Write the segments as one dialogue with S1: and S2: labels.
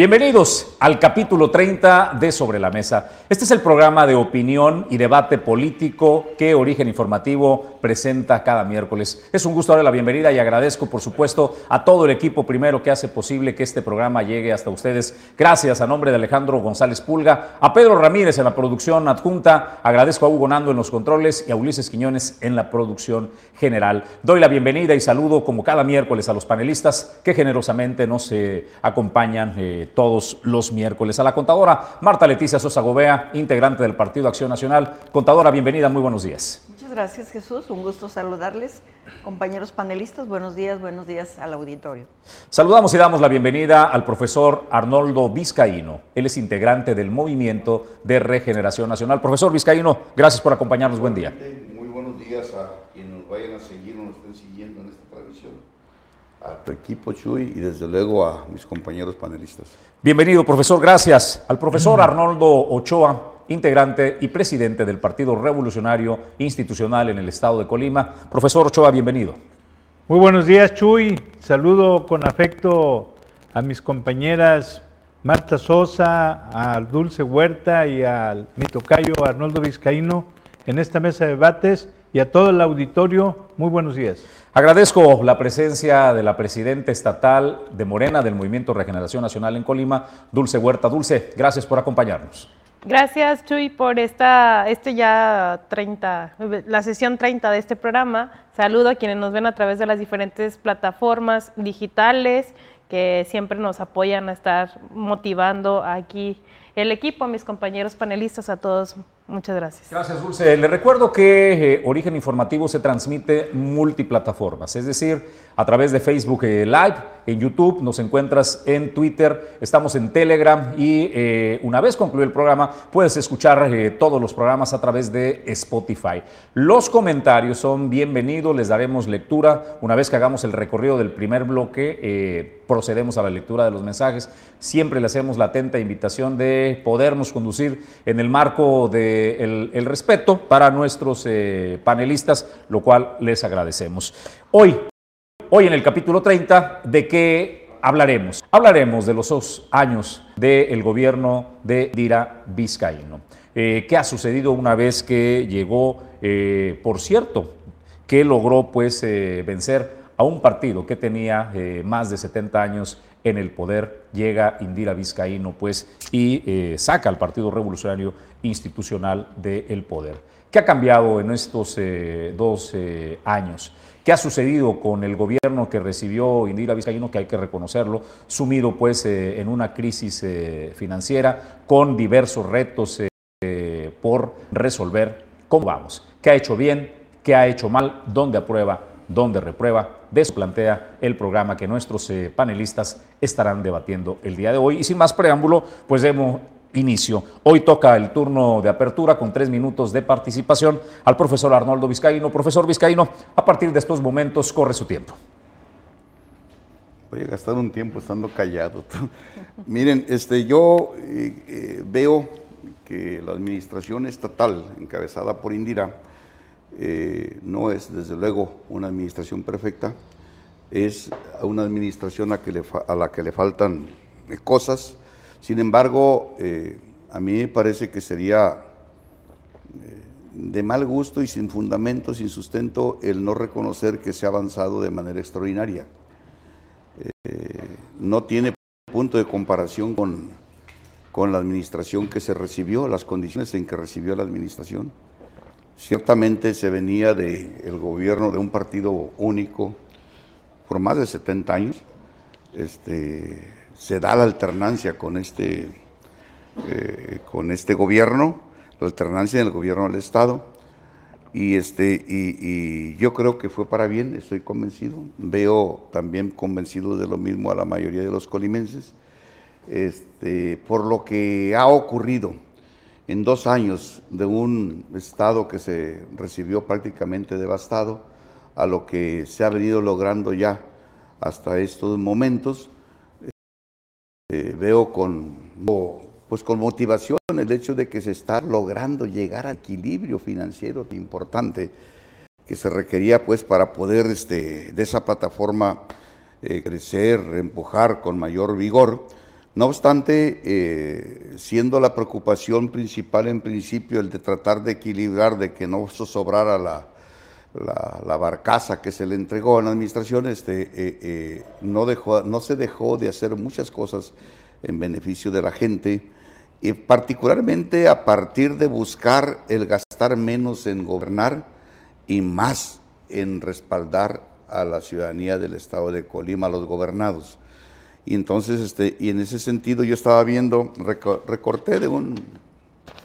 S1: Bienvenidos al capítulo 30 de Sobre la Mesa. Este es el programa de opinión y debate político que Origen Informativo presenta cada miércoles. Es un gusto darle la bienvenida y agradezco, por supuesto, a todo el equipo primero que hace posible que este programa llegue hasta ustedes. Gracias a nombre de Alejandro González Pulga, a Pedro Ramírez en la producción adjunta, agradezco a Hugo Nando en los controles y a Ulises Quiñones en la producción general. Doy la bienvenida y saludo como cada miércoles a los panelistas que generosamente nos eh, acompañan. Eh, todos los miércoles. A la contadora Marta Leticia Sosa Gobea, integrante del Partido Acción Nacional. Contadora, bienvenida, muy buenos días.
S2: Muchas gracias Jesús, un gusto saludarles. Compañeros panelistas, buenos días, buenos días al auditorio.
S1: Saludamos y damos la bienvenida al profesor Arnoldo Vizcaíno. Él es integrante del Movimiento de Regeneración Nacional. Profesor Vizcaíno, gracias por acompañarnos. Buen día.
S3: Muy buenos días a quienes nos vayan a seguir o nos estén siguiendo en esta transmisión a tu equipo Chuy y desde luego a mis compañeros panelistas.
S1: Bienvenido, profesor. Gracias. Al profesor Arnoldo Ochoa, integrante y presidente del Partido Revolucionario Institucional en el estado de Colima. Profesor Ochoa, bienvenido.
S4: Muy buenos días, Chuy. Saludo con afecto a mis compañeras Marta Sosa, a Dulce Huerta y al mi tocayo Arnoldo Vizcaíno en esta mesa de debates y a todo el auditorio. Muy buenos días.
S1: Agradezco la presencia de la presidenta estatal de Morena del Movimiento Regeneración Nacional en Colima, Dulce Huerta. Dulce, gracias por acompañarnos.
S5: Gracias, Chuy, por esta, este ya 30, la sesión 30 de este programa. Saludo a quienes nos ven a través de las diferentes plataformas digitales que siempre nos apoyan a estar motivando aquí el equipo, a mis compañeros panelistas, a todos Muchas gracias.
S1: Gracias, Dulce. Le recuerdo que eh, Origen Informativo se transmite multiplataformas, es decir, a través de Facebook eh, Live, en YouTube, nos encuentras en Twitter, estamos en Telegram y eh, una vez concluido el programa puedes escuchar todos los programas a través de Spotify. Los comentarios son bienvenidos, les daremos lectura. Una vez que hagamos el recorrido del primer bloque, procedemos a la lectura de los mensajes. Siempre le hacemos la atenta invitación de podernos conducir en el marco de el, respeto para nuestros eh, panelistas, lo cual les agradecemos. Hoy, hoy en el capítulo 30, ¿de qué hablaremos? Hablaremos de los dos años del gobierno de Dira Vizcaíno. Eh, ¿Qué ha sucedido una vez que llegó, eh, por cierto, que logró pues vencer a un partido que tenía más de 70 años en el poder, llega Indira Vizcaíno pues y saca al Partido Revolucionario institucional del poder. ¿Qué ha cambiado en estos eh, dos eh, años? ¿Qué ha sucedido con el gobierno que recibió Indira Vizcaíno, que hay que reconocerlo, sumido pues eh, en una crisis financiera con diversos retos por resolver? ¿Cómo vamos? ¿Qué ha hecho bien? ¿Qué ha hecho mal? ¿Dónde aprueba? ¿Dónde reprueba? De eso plantea el programa que nuestros panelistas estarán debatiendo el día de hoy. Y sin más preámbulo, pues demos inicio. Hoy toca el turno de apertura con tres minutos de participación al profesor Arnoldo Vizcaíno. Profesor Vizcaíno, a partir de estos momentos corre su tiempo.
S3: Voy a gastar un tiempo estando callado. Miren, este, yo eh, eh, veo que la administración estatal encabezada por Indira eh, no es desde luego una administración perfecta, es una administración a, a la que le faltan cosas, sin embargo, eh, a mí me parece que sería eh, de mal gusto y sin fundamento, sin sustento, el no reconocer que se ha avanzado de manera extraordinaria. Eh, no tiene punto de comparación con, con la administración que se recibió, las condiciones en que recibió la administración. Ciertamente se venía del gobierno de un partido único por más de 70 años. Este, se da la alternancia con este, eh, con este gobierno, la alternancia en el gobierno del Estado. Y, este, y, yo creo que fue para bien, estoy convencido. Veo también convencido de lo mismo a la mayoría de los colimenses, este, por lo que ha ocurrido en dos años de un Estado que se recibió prácticamente devastado a lo que se ha venido logrando ya hasta estos momentos eh, veo con, pues con motivación el hecho de que se está logrando llegar al equilibrio financiero importante que se requería pues para poder este, de esa plataforma eh, crecer, empujar con mayor vigor, No obstante, eh, siendo la preocupación principal en principio el de tratar de equilibrar, de que no sobrara la, la, barcaza que se le entregó a la administración, este, eh, eh, no, dejó, no se dejó de hacer muchas cosas en beneficio de la gente, y particularmente a partir de buscar el gastar menos en gobernar y más en respaldar a la ciudadanía del estado de Colima, a los gobernados. Y entonces, este, y en ese sentido yo estaba viendo, recorté de un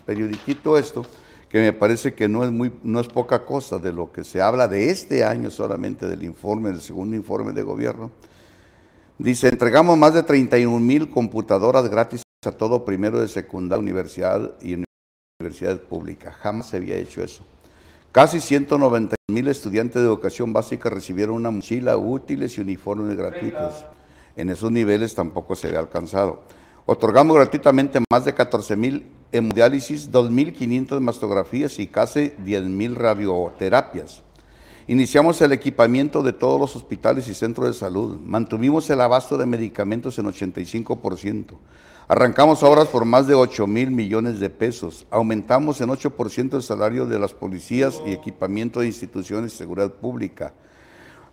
S3: periodiquito esto, que me parece que no es, muy, no es poca cosa de lo que se habla de este año solamente del informe, del segundo informe de gobierno. Dice, entregamos más de 31 mil computadoras gratis a todo primero de secundaria, universidad y universidad pública. Jamás se había hecho eso. Casi 190 mil estudiantes de educación básica recibieron una mochila, útiles y uniformes gratuitos. En esos niveles tampoco se había alcanzado. Otorgamos gratuitamente más de 14 mil hemodiálisis, 2.500 mastografías y casi 10.000 radioterapias. Iniciamos el equipamiento de todos los hospitales y centros de salud. Mantuvimos el abasto de medicamentos en 85%. Arrancamos obras por más de 8 mil millones de pesos. Aumentamos en 8% el salario de las policías y equipamiento de instituciones de seguridad pública.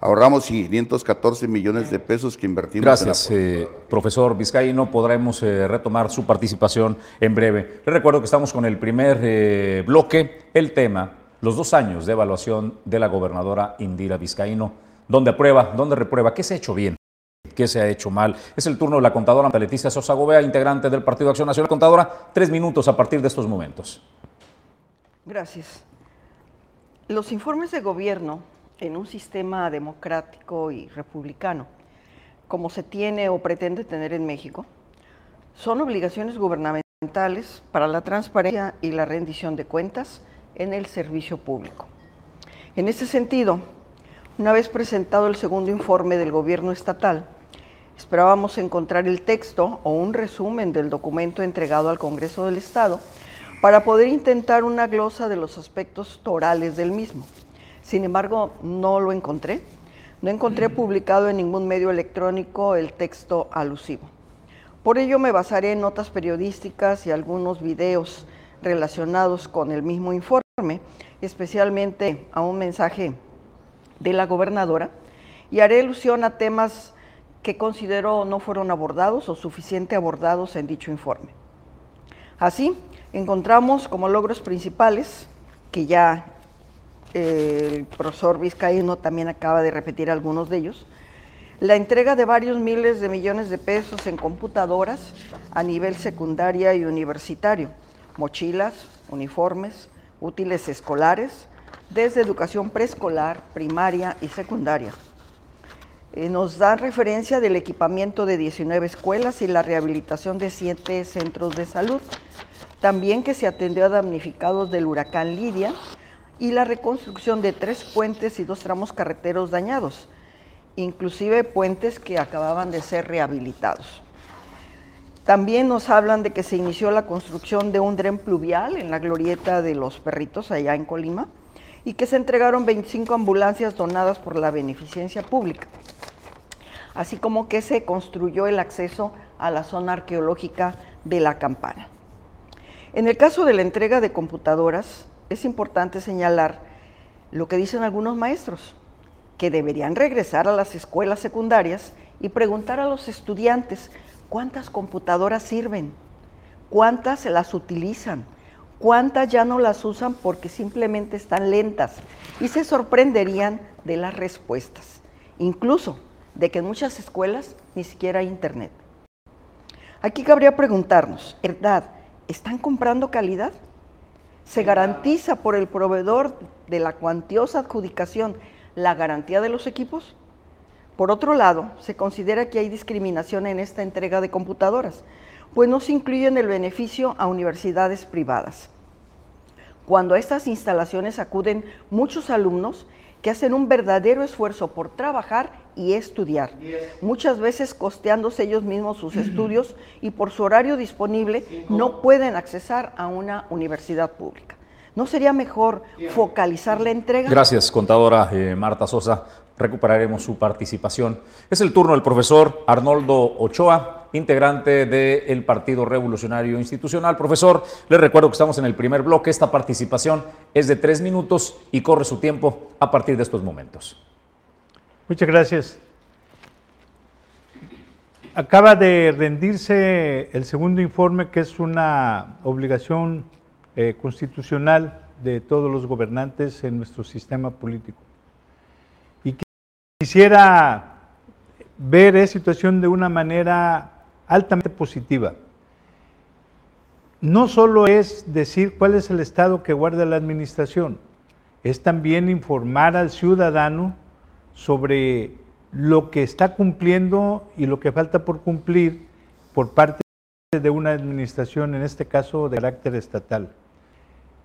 S3: Ahorramos 514 millones de pesos que invertimos.
S1: Gracias, eh, profesor Vizcaíno. Podremos eh, retomar su participación en breve. Les recuerdo que estamos con el primer eh, bloque, el tema, los dos años de evaluación de la gobernadora Indira Vizcaíno. ¿Dónde aprueba? ¿Dónde reprueba? ¿Qué se ha hecho bien? ¿Qué se ha hecho mal? Es el turno de la contadora Leticia Sosa Gobea, integrante del Partido Acción Nacional. Contadora, tres minutos a partir de estos momentos.
S2: Gracias. Los informes de gobierno en un sistema democrático y republicano, como se tiene o pretende tener en México, son obligaciones gubernamentales para la transparencia y la rendición de cuentas en el servicio público. En ese sentido, una vez presentado el segundo informe del gobierno estatal, esperábamos encontrar el texto o un resumen del documento entregado al Congreso del Estado para poder intentar una glosa de los aspectos torales del mismo. Sin embargo, no lo encontré. No encontré publicado en ningún medio electrónico el texto alusivo. Por ello me basaré en notas periodísticas y algunos videos relacionados con el mismo informe, especialmente a un mensaje de la gobernadora, y haré alusión a temas que considero no fueron abordados o suficiente abordados en dicho informe. Así, encontramos como logros principales, que ya el profesor Vizcaíno también acaba de repetir algunos de ellos, la entrega de varios miles de millones de pesos en computadoras a nivel secundaria y universitario, mochilas, uniformes, útiles escolares, desde educación preescolar, primaria y secundaria. Eh, nos da referencia del equipamiento de 19 escuelas y la rehabilitación de 7 centros de salud. También que se atendió a damnificados del huracán Lidia y la reconstrucción de tres puentes y dos tramos carreteros dañados, inclusive puentes que acababan de ser rehabilitados. También nos hablan de que se inició la construcción de un dren pluvial en la glorieta de los perritos allá en Colima y que se entregaron 25 ambulancias donadas por la beneficencia pública, así como que se construyó el acceso a la zona arqueológica de la campana. En el caso de la entrega de computadoras, es importante señalar lo que dicen algunos maestros, que deberían regresar a las escuelas secundarias y preguntar a los estudiantes cuántas computadoras sirven, cuántas se las utilizan, cuántas ya no las usan porque simplemente están lentas y se sorprenderían de las respuestas, incluso de que en muchas escuelas ni siquiera hay internet. Aquí cabría preguntarnos, ¿verdad? ¿Están comprando calidad? Se garantiza por el proveedor de la cuantiosa adjudicación la garantía de los equipos. Por otro lado, se considera que hay discriminación en esta entrega de computadoras, pues no se incluye en el beneficio a universidades privadas. Cuando a estas instalaciones acuden muchos alumnos que hacen un verdadero esfuerzo por trabajar y estudiar, muchas veces costeándose ellos mismos sus estudios y por su horario disponible no pueden accesar a una universidad pública. ¿No sería mejor focalizar la entrega?
S1: Gracias, contadora eh, Marta Sosa. Recuperaremos su participación. Es el turno del profesor Arnoldo Ochoa, integrante del Partido Revolucionario Institucional. Profesor, les recuerdo que estamos en el primer bloque. Esta participación es de tres minutos y corre su tiempo a partir de estos momentos.
S4: Muchas gracias. Acaba de rendirse el segundo informe, que es una obligación eh, constitucional de todos los gobernantes en nuestro sistema político. Y quisiera ver esa situación de una manera altamente positiva. No solo es decir cuál es el estado que guarda la administración, es también informar al ciudadano sobre lo que está cumpliendo y lo que falta por cumplir por parte de una administración, en este caso de carácter estatal.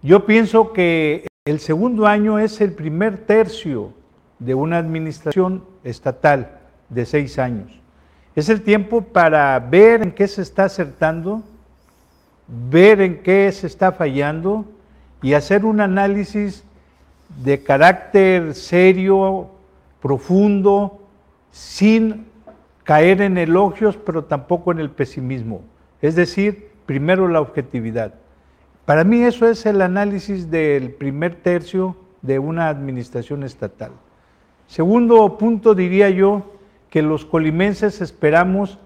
S4: Yo pienso que el segundo año es el primer tercio de una administración estatal de seis años. Es el tiempo para ver en qué se está acertando, ver en qué se está fallando y hacer un análisis de carácter serio, profundo, sin caer en elogios, pero tampoco en el pesimismo. Es decir, primero la objetividad. Para mí eso es el análisis del primer tercio de una administración estatal. Segundo punto diría yo que los colimenses esperamos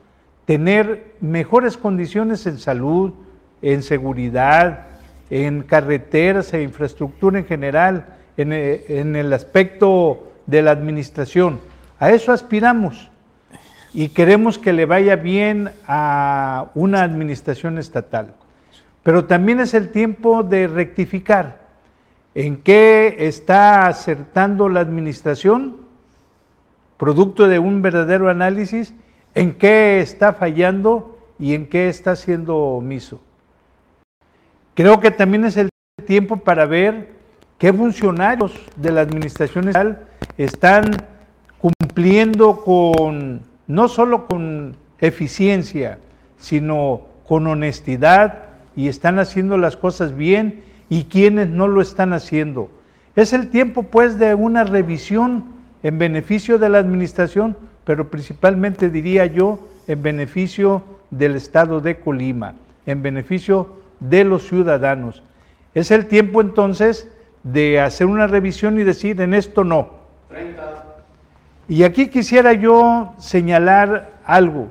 S4: tener mejores condiciones en salud, en seguridad, en carreteras e infraestructura en general, en, en el aspecto de la administración. A eso aspiramos y queremos que le vaya bien a una administración estatal. Pero también es el tiempo de rectificar en qué está acertando la administración, producto de un verdadero análisis, en qué está fallando y en qué está siendo omiso. Creo que también es el tiempo para ver qué funcionarios de la administración estatal están cumpliendo con, no solo con eficiencia, sino con honestidad y están haciendo las cosas bien y quienes no lo están haciendo. Es el tiempo pues de una revisión en beneficio de la administración, pero principalmente diría yo en beneficio del Estado de Colima, en beneficio de los ciudadanos. Es el tiempo entonces de hacer una revisión y decir en esto no. 30. Y aquí quisiera yo señalar algo.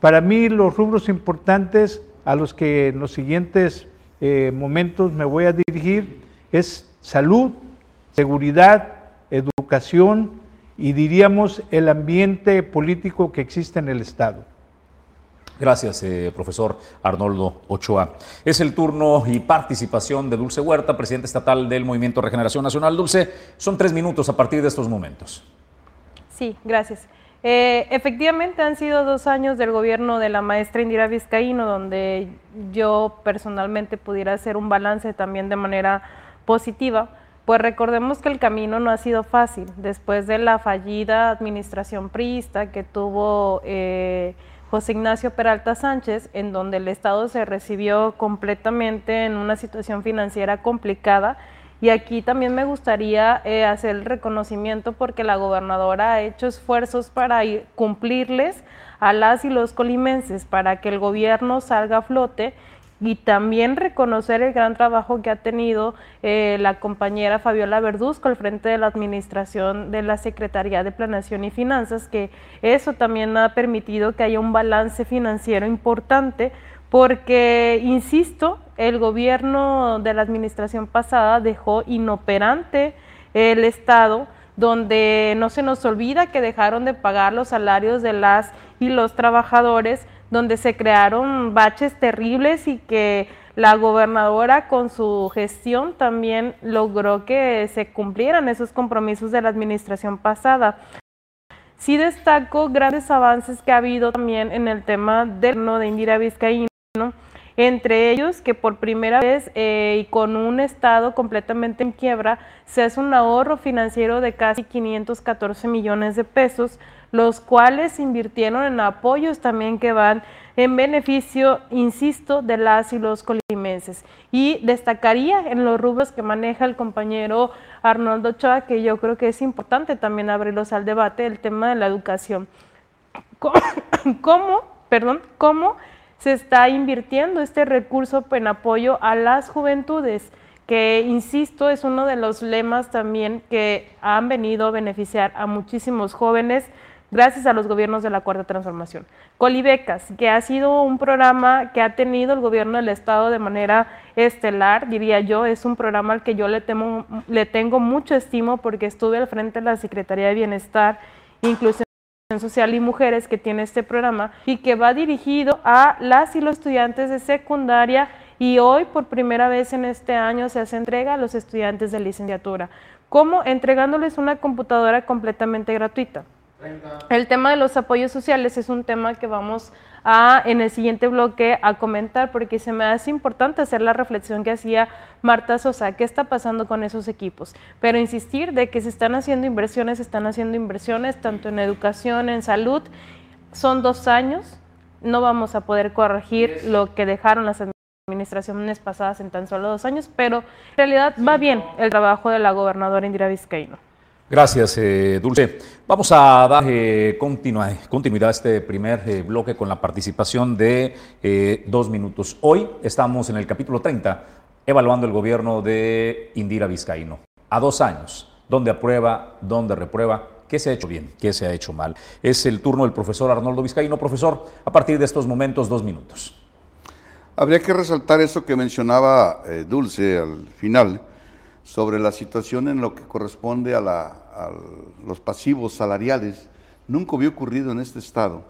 S4: Para mí los rubros importantes a los que en los siguientes eh, momentos me voy a dirigir es salud, seguridad, educación y diríamos el ambiente político que existe en el Estado.
S1: Gracias, eh, profesor Arnoldo Ochoa. Es el turno y participación de Dulce Huerta, presidente estatal del Movimiento Regeneración Nacional. Dulce, son tres minutos a partir de estos momentos.
S5: Sí, gracias. Eh, efectivamente han sido dos años del gobierno de la maestra Indira Vizcaíno, donde yo personalmente pudiera hacer un balance también de manera positiva, pues recordemos que el camino no ha sido fácil. Después de la fallida administración priista que tuvo eh, José Ignacio Peralta Sánchez, en donde el Estado se recibió completamente en una situación financiera complicada, y aquí también me gustaría eh, hacer el reconocimiento porque la gobernadora ha hecho esfuerzos para cumplirles a las y los colimenses para que el gobierno salga a flote y también reconocer el gran trabajo que ha tenido eh, la compañera Fabiola Verduzco al frente de la administración de la Secretaría de Planeación y Finanzas, que eso también ha permitido que haya un balance financiero importante porque, insisto, el gobierno de la administración pasada dejó inoperante el Estado, donde no se nos olvida que dejaron de pagar los salarios de las y los trabajadores, donde se crearon baches terribles y que la gobernadora con su gestión también logró que se cumplieran esos compromisos de la administración pasada. Sí destaco grandes avances que ha habido también en el tema del no de Indira Vizcaíno entre ellos que por primera vez eh, y con un estado completamente en quiebra se hace un ahorro financiero de casi 514 millones de pesos, los cuales invirtieron en apoyos también que van en beneficio, insisto, de las y los colimenses. Y destacaría en los rubros que maneja el compañero Arnoldo Ochoa, que yo creo que es importante también abrirlos al debate, el tema de la educación. ¿Cómo? perdón, cómo se está invirtiendo este recurso en apoyo a las juventudes, que, insisto, es uno de los lemas también que han venido a beneficiar a muchísimos jóvenes gracias a los gobiernos de la Cuarta Transformación. Colibecas, que ha sido un programa que ha tenido el gobierno del Estado de manera estelar, diría yo, es un programa al que yo le, temo, le tengo mucho estimo porque estuve al frente de la Secretaría de Bienestar, Inclusión Social y Mujeres que tiene este programa y que va dirigido a las y los estudiantes de secundaria y hoy por primera vez en este año se hace entrega a los estudiantes de licenciatura. ¿Cómo? Entregándoles una computadora completamente gratuita. El tema de los apoyos sociales es un tema que vamos a en el siguiente bloque a comentar porque se me hace importante hacer la reflexión que hacía Marta Sosa, qué está pasando con esos equipos, pero insistir de que se están haciendo inversiones, se están haciendo inversiones tanto en educación, en salud, son dos años, no vamos a poder corregir lo que dejaron las administraciones pasadas en tan solo dos años, pero en realidad va bien el trabajo de la gobernadora Indira Vizcaíno.
S1: Gracias, eh, Dulce. Vamos a dar eh, continuidad a este primer eh, bloque con la participación de dos minutos. Hoy estamos en el capítulo 30, evaluando el gobierno de Indira Vizcaíno. A dos años, dónde aprueba, dónde reprueba, qué se ha hecho bien, qué se ha hecho mal. Es el turno del profesor Arnoldo Vizcaíno. Profesor, a partir de estos momentos, dos minutos.
S3: Habría que resaltar eso que mencionaba Dulce al final sobre la situación en lo que corresponde a, los pasivos salariales. Nunca había ocurrido en este estado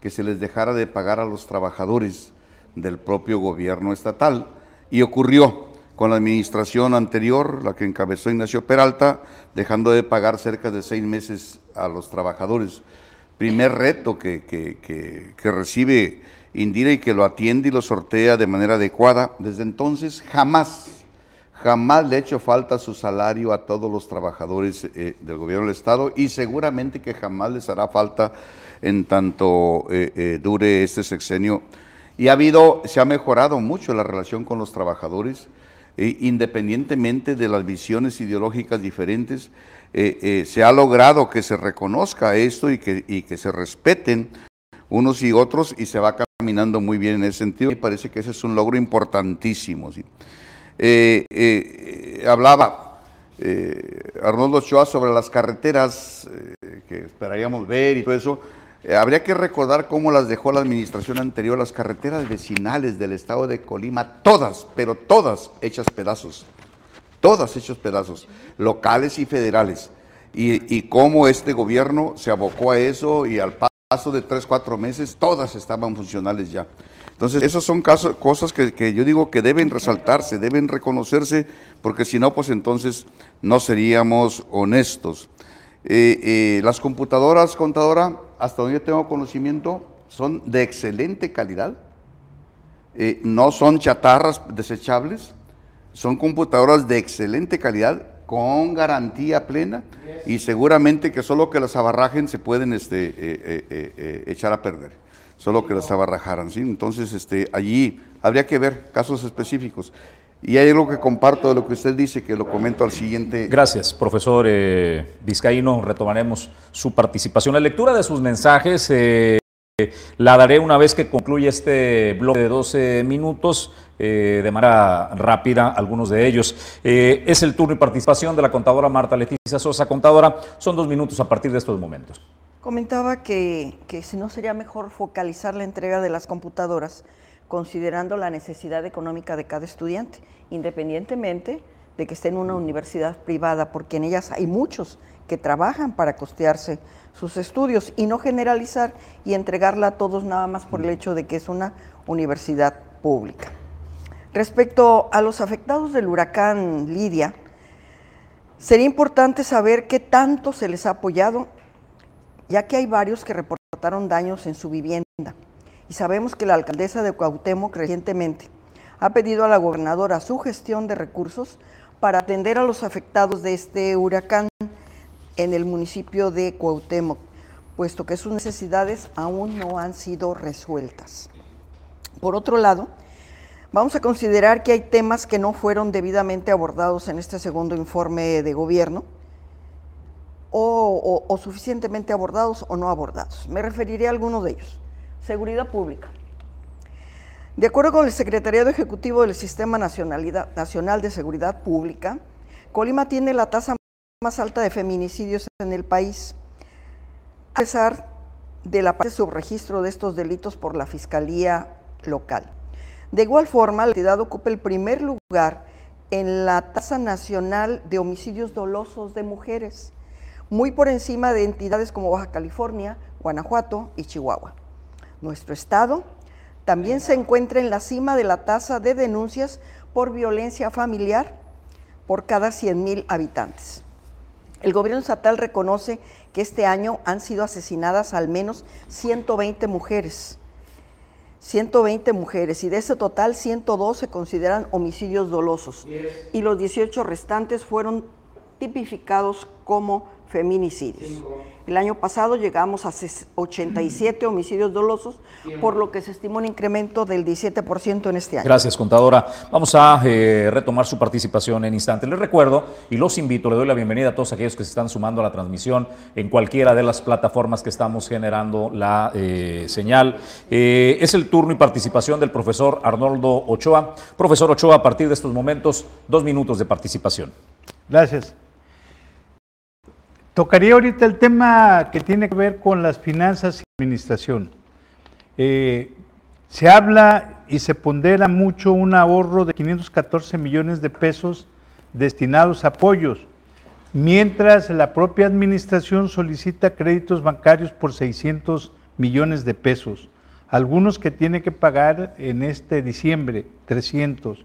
S3: que se les dejara de pagar a los trabajadores del propio gobierno estatal y ocurrió con la administración anterior, la que encabezó Ignacio Peralta, dejando de pagar cerca de seis meses a los trabajadores. Primer reto que, que recibe Indira y que lo atiende y lo sortea de manera adecuada. Desde entonces jamás Jamás le ha hecho falta su salario a todos los trabajadores eh, del gobierno del Estado y seguramente que jamás les hará falta en tanto eh, eh, dure este sexenio. Y ha habido, se ha mejorado mucho la relación con los trabajadores, independientemente de las visiones ideológicas diferentes, se ha logrado que se reconozca esto y que, y que se respeten unos y otros y se va caminando muy bien en ese sentido. Y parece que ese es un logro importantísimo. Eh, eh, hablaba eh, Arnoldo Ochoa sobre las carreteras que esperaríamos ver y todo eso. habría que recordar cómo las dejó la administración anterior, las carreteras vecinales del estado de Colima, todas, pero todas hechas pedazos, todas hechas pedazos, locales y federales. Y, y cómo este gobierno se abocó a eso y al paso de tres, cuatro meses, todas estaban funcionales ya. Entonces, esas son casos, cosas que, yo digo que deben resaltarse, deben reconocerse, porque si no, pues entonces no seríamos honestos. Eh, eh, las computadoras, contadora, hasta donde yo tengo conocimiento, son de excelente calidad. Eh, no son chatarras desechables, son computadoras de excelente calidad, con garantía plena, y seguramente que solo que las abarrajen se pueden este, echar a perder solo que las abarrajaran, ¿sí? Entonces, este, allí habría que ver casos específicos. Y hay algo que comparto de lo que usted dice, que lo comento al siguiente.
S1: Gracias, profesor eh, Vizcaíno. Retomaremos su participación. La lectura de sus mensajes eh, la daré una vez que concluya este bloque de 12 minutos. Eh, de manera rápida algunos de ellos. es el turno y participación de la contadora Marta Leticia Sosa. Contadora, son dos minutos a partir de estos momentos.
S2: Comentaba que, si no sería mejor focalizar la entrega de las computadoras considerando la necesidad económica de cada estudiante, independientemente de que esté en una universidad privada, porque en ellas hay muchos que trabajan para costearse sus estudios y no generalizar y entregarla a todos nada más por el hecho de que es una universidad pública. Respecto a los afectados del huracán Lidia, sería importante saber qué tanto se les ha apoyado ya que hay varios que reportaron daños en su vivienda. Y sabemos que la alcaldesa de Cuauhtémoc recientemente ha pedido a la gobernadora su gestión de recursos para atender a los afectados de este huracán en el municipio de Cuauhtémoc, puesto que sus necesidades aún no han sido resueltas. Por otro lado, vamos a considerar que hay temas que no fueron debidamente abordados en este segundo informe de gobierno, o, suficientemente abordados o no abordados. Me referiré a algunos de ellos. Seguridad pública. De acuerdo con el Secretariado Ejecutivo del Sistema Nacional de Seguridad Pública, Colima tiene la tasa más alta de feminicidios en el país, a pesar de la subregistro de estos delitos por la Fiscalía local. De igual forma, la entidad ocupa el primer lugar en la tasa nacional de homicidios dolosos de mujeres, muy por encima de entidades como Baja California, Guanajuato y Chihuahua. Nuestro estado también se encuentra en la cima de la tasa de denuncias por violencia familiar por cada 100.000 habitantes. El gobierno estatal reconoce que este año han sido asesinadas al menos 120 mujeres, 120 mujeres y de ese total 102 se consideran homicidios dolosos y los 18 restantes fueron tipificados como feminicidios. El año pasado llegamos a 87 homicidios dolosos, por lo que se estima un incremento del 17% en este año.
S1: Gracias, contadora. Vamos a eh, retomar su participación en instante. Les recuerdo y los invito, le doy la bienvenida a todos aquellos que se están sumando a la transmisión en cualquiera de las plataformas que estamos generando la eh, señal. Eh, es el turno y participación del profesor Arnoldo Ochoa. Profesor Ochoa, a partir de estos momentos, dos minutos de participación.
S4: Gracias. Tocaría ahorita el tema que tiene que ver con las finanzas y administración. Eh, se habla y se pondera mucho un ahorro de 514 millones de pesos destinados a apoyos, mientras la propia administración solicita créditos bancarios por 600 millones de pesos, algunos que tiene que pagar en este diciembre, 300.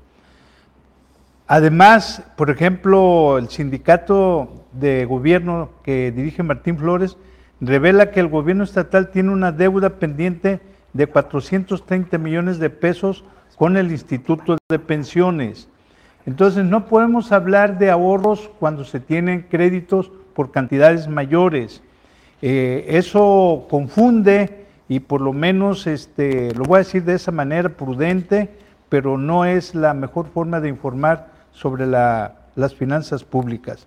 S4: Además, por ejemplo, el sindicato de gobierno que dirige Martín Flores revela que el gobierno estatal tiene una deuda pendiente de 430 millones de pesos con el Instituto de Pensiones. Entonces, no podemos hablar de ahorros cuando se tienen créditos por cantidades mayores. Eh, eso confunde y por lo menos, este, lo voy a decir de esa manera prudente, pero no es la mejor forma de informar sobre las finanzas públicas.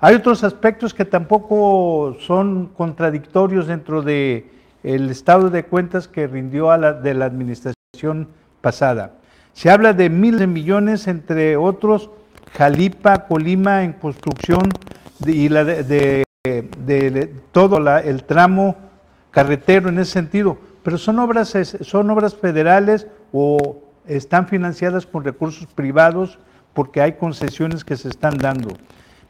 S4: Hay otros aspectos que tampoco son contradictorios dentro del el estado de cuentas que rindió a la, de la administración pasada. Se habla de miles de millones, entre otros, Jalipa, Colima en construcción y la de, todo el tramo carretero en ese sentido, pero son obras, son obras federales o están financiadas con recursos privados porque hay concesiones que se están dando,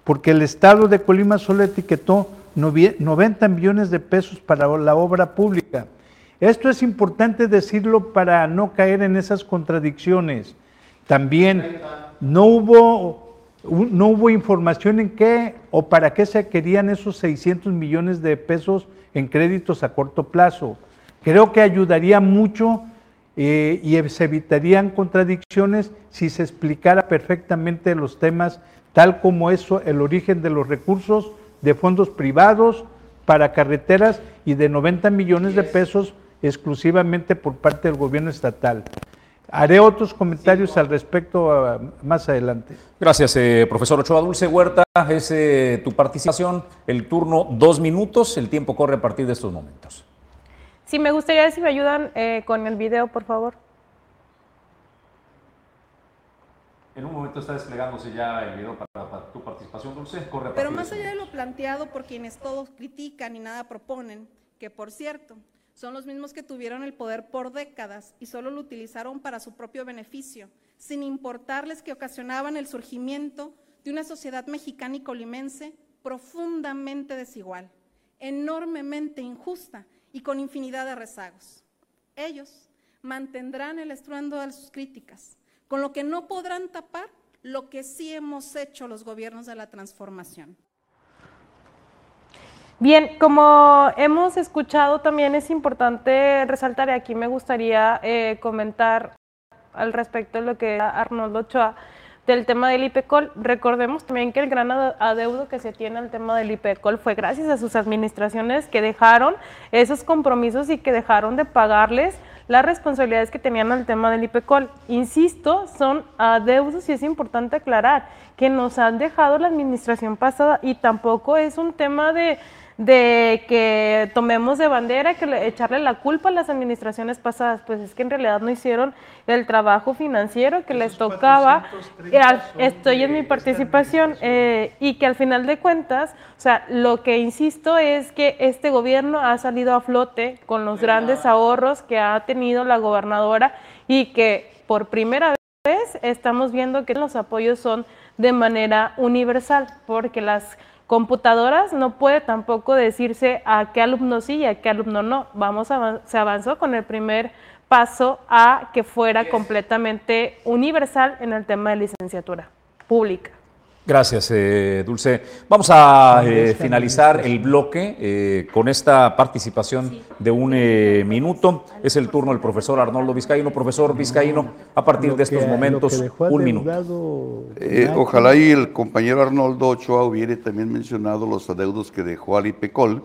S4: porque el Estado de Colima solo etiquetó 90 millones de pesos para la obra pública. Esto es importante decirlo para no caer en esas contradicciones. También no hubo, no hubo información en qué o para qué se querían esos 600 millones de pesos en créditos a corto plazo. Creo que ayudaría mucho eh, y se evitarían contradicciones si se explicara perfectamente los temas tal como eso, el origen de los recursos de fondos privados para carreteras y de 90 millones de pesos exclusivamente por parte del gobierno estatal. Haré otros comentarios al respecto ah, más adelante.
S1: Gracias, eh, profesor Ochoa. Dulce Huerta, es eh, tu participación. El turno, dos minutos. El tiempo corre a partir de estos momentos.
S5: Sí, me gustaría si me ayudan eh, con el video, por favor.
S1: En un momento está desplegándose ya el video para, tu participación, Dulce. Corre
S6: Pero más allá de lo planteado por quienes todos critican y nada proponen, que por cierto, son los mismos que tuvieron el poder por décadas y solo lo utilizaron para su propio beneficio, sin importarles que ocasionaban el surgimiento de una sociedad mexicana y colimense profundamente desigual, enormemente injusta y con infinidad de rezagos. Ellos mantendrán el estruendo de sus críticas, con lo que no podrán tapar lo que sí hemos hecho los gobiernos de la transformación.
S5: Bien, como hemos escuchado, también es importante resaltar, y aquí me gustaría eh, comentar al respecto de lo que Arnoldo Ochoa, del tema del IPECOL. Recordemos también que el gran adeudo que se tiene al tema del IPECOL fue gracias a sus administraciones que dejaron esos compromisos y que dejaron de pagarles las responsabilidades que tenían al tema del IPECOL. Insisto, son adeudos y es importante aclarar que nos han dejado la administración pasada y tampoco es un tema de de que tomemos de bandera, que echarle la culpa a las administraciones pasadas, pues es que en realidad no hicieron el trabajo financiero que les tocaba. Estoy en mi participación eh, y que al final de cuentas, o sea, lo que insisto es que este gobierno ha salido a flote con los grandes ahorros que ha tenido la gobernadora y que por primera vez estamos viendo que los apoyos son de manera universal, porque las computadoras no puede tampoco decirse a qué alumno sí y a qué alumno no. Vamos se avanzó con el primer paso a que fuera completamente universal en el tema de licenciatura pública.
S1: Gracias, eh, Dulce. Vamos a eh, finalizar el bloque eh, con esta participación de un minuto. Es el turno del profesor Arnoldo Vizcaíno. Profesor Vizcaíno, a partir de estos momentos, un minuto.
S3: ojalá y el compañero Arnoldo Ochoa hubiera también mencionado los adeudos que dejó al IPECOL,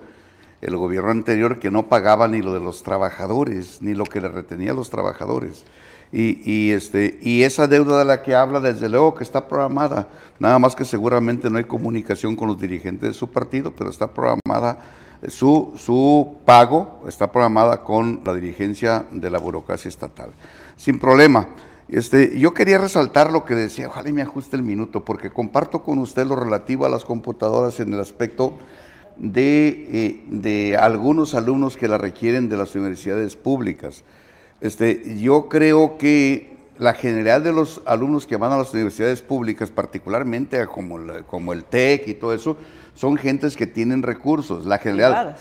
S3: el gobierno anterior, que no pagaba ni lo de los trabajadores, ni lo que le retenía a los trabajadores. Y, este, y esa deuda de la que habla, desde luego que está programada, nada más que seguramente no hay comunicación con los dirigentes de su partido, pero está programada, su, su pago está programada con la dirigencia de la burocracia estatal. Sin problema. Este, yo quería resaltar lo que decía, ojalá y me ajuste el minuto, porque comparto con usted lo relativo a las computadoras en el aspecto de, eh, de algunos alumnos que la requieren de las universidades públicas. Este, yo creo que la generalidad de los alumnos que van a las universidades públicas, particularmente como, como el TEC y todo eso, son gentes que tienen recursos, la generalidad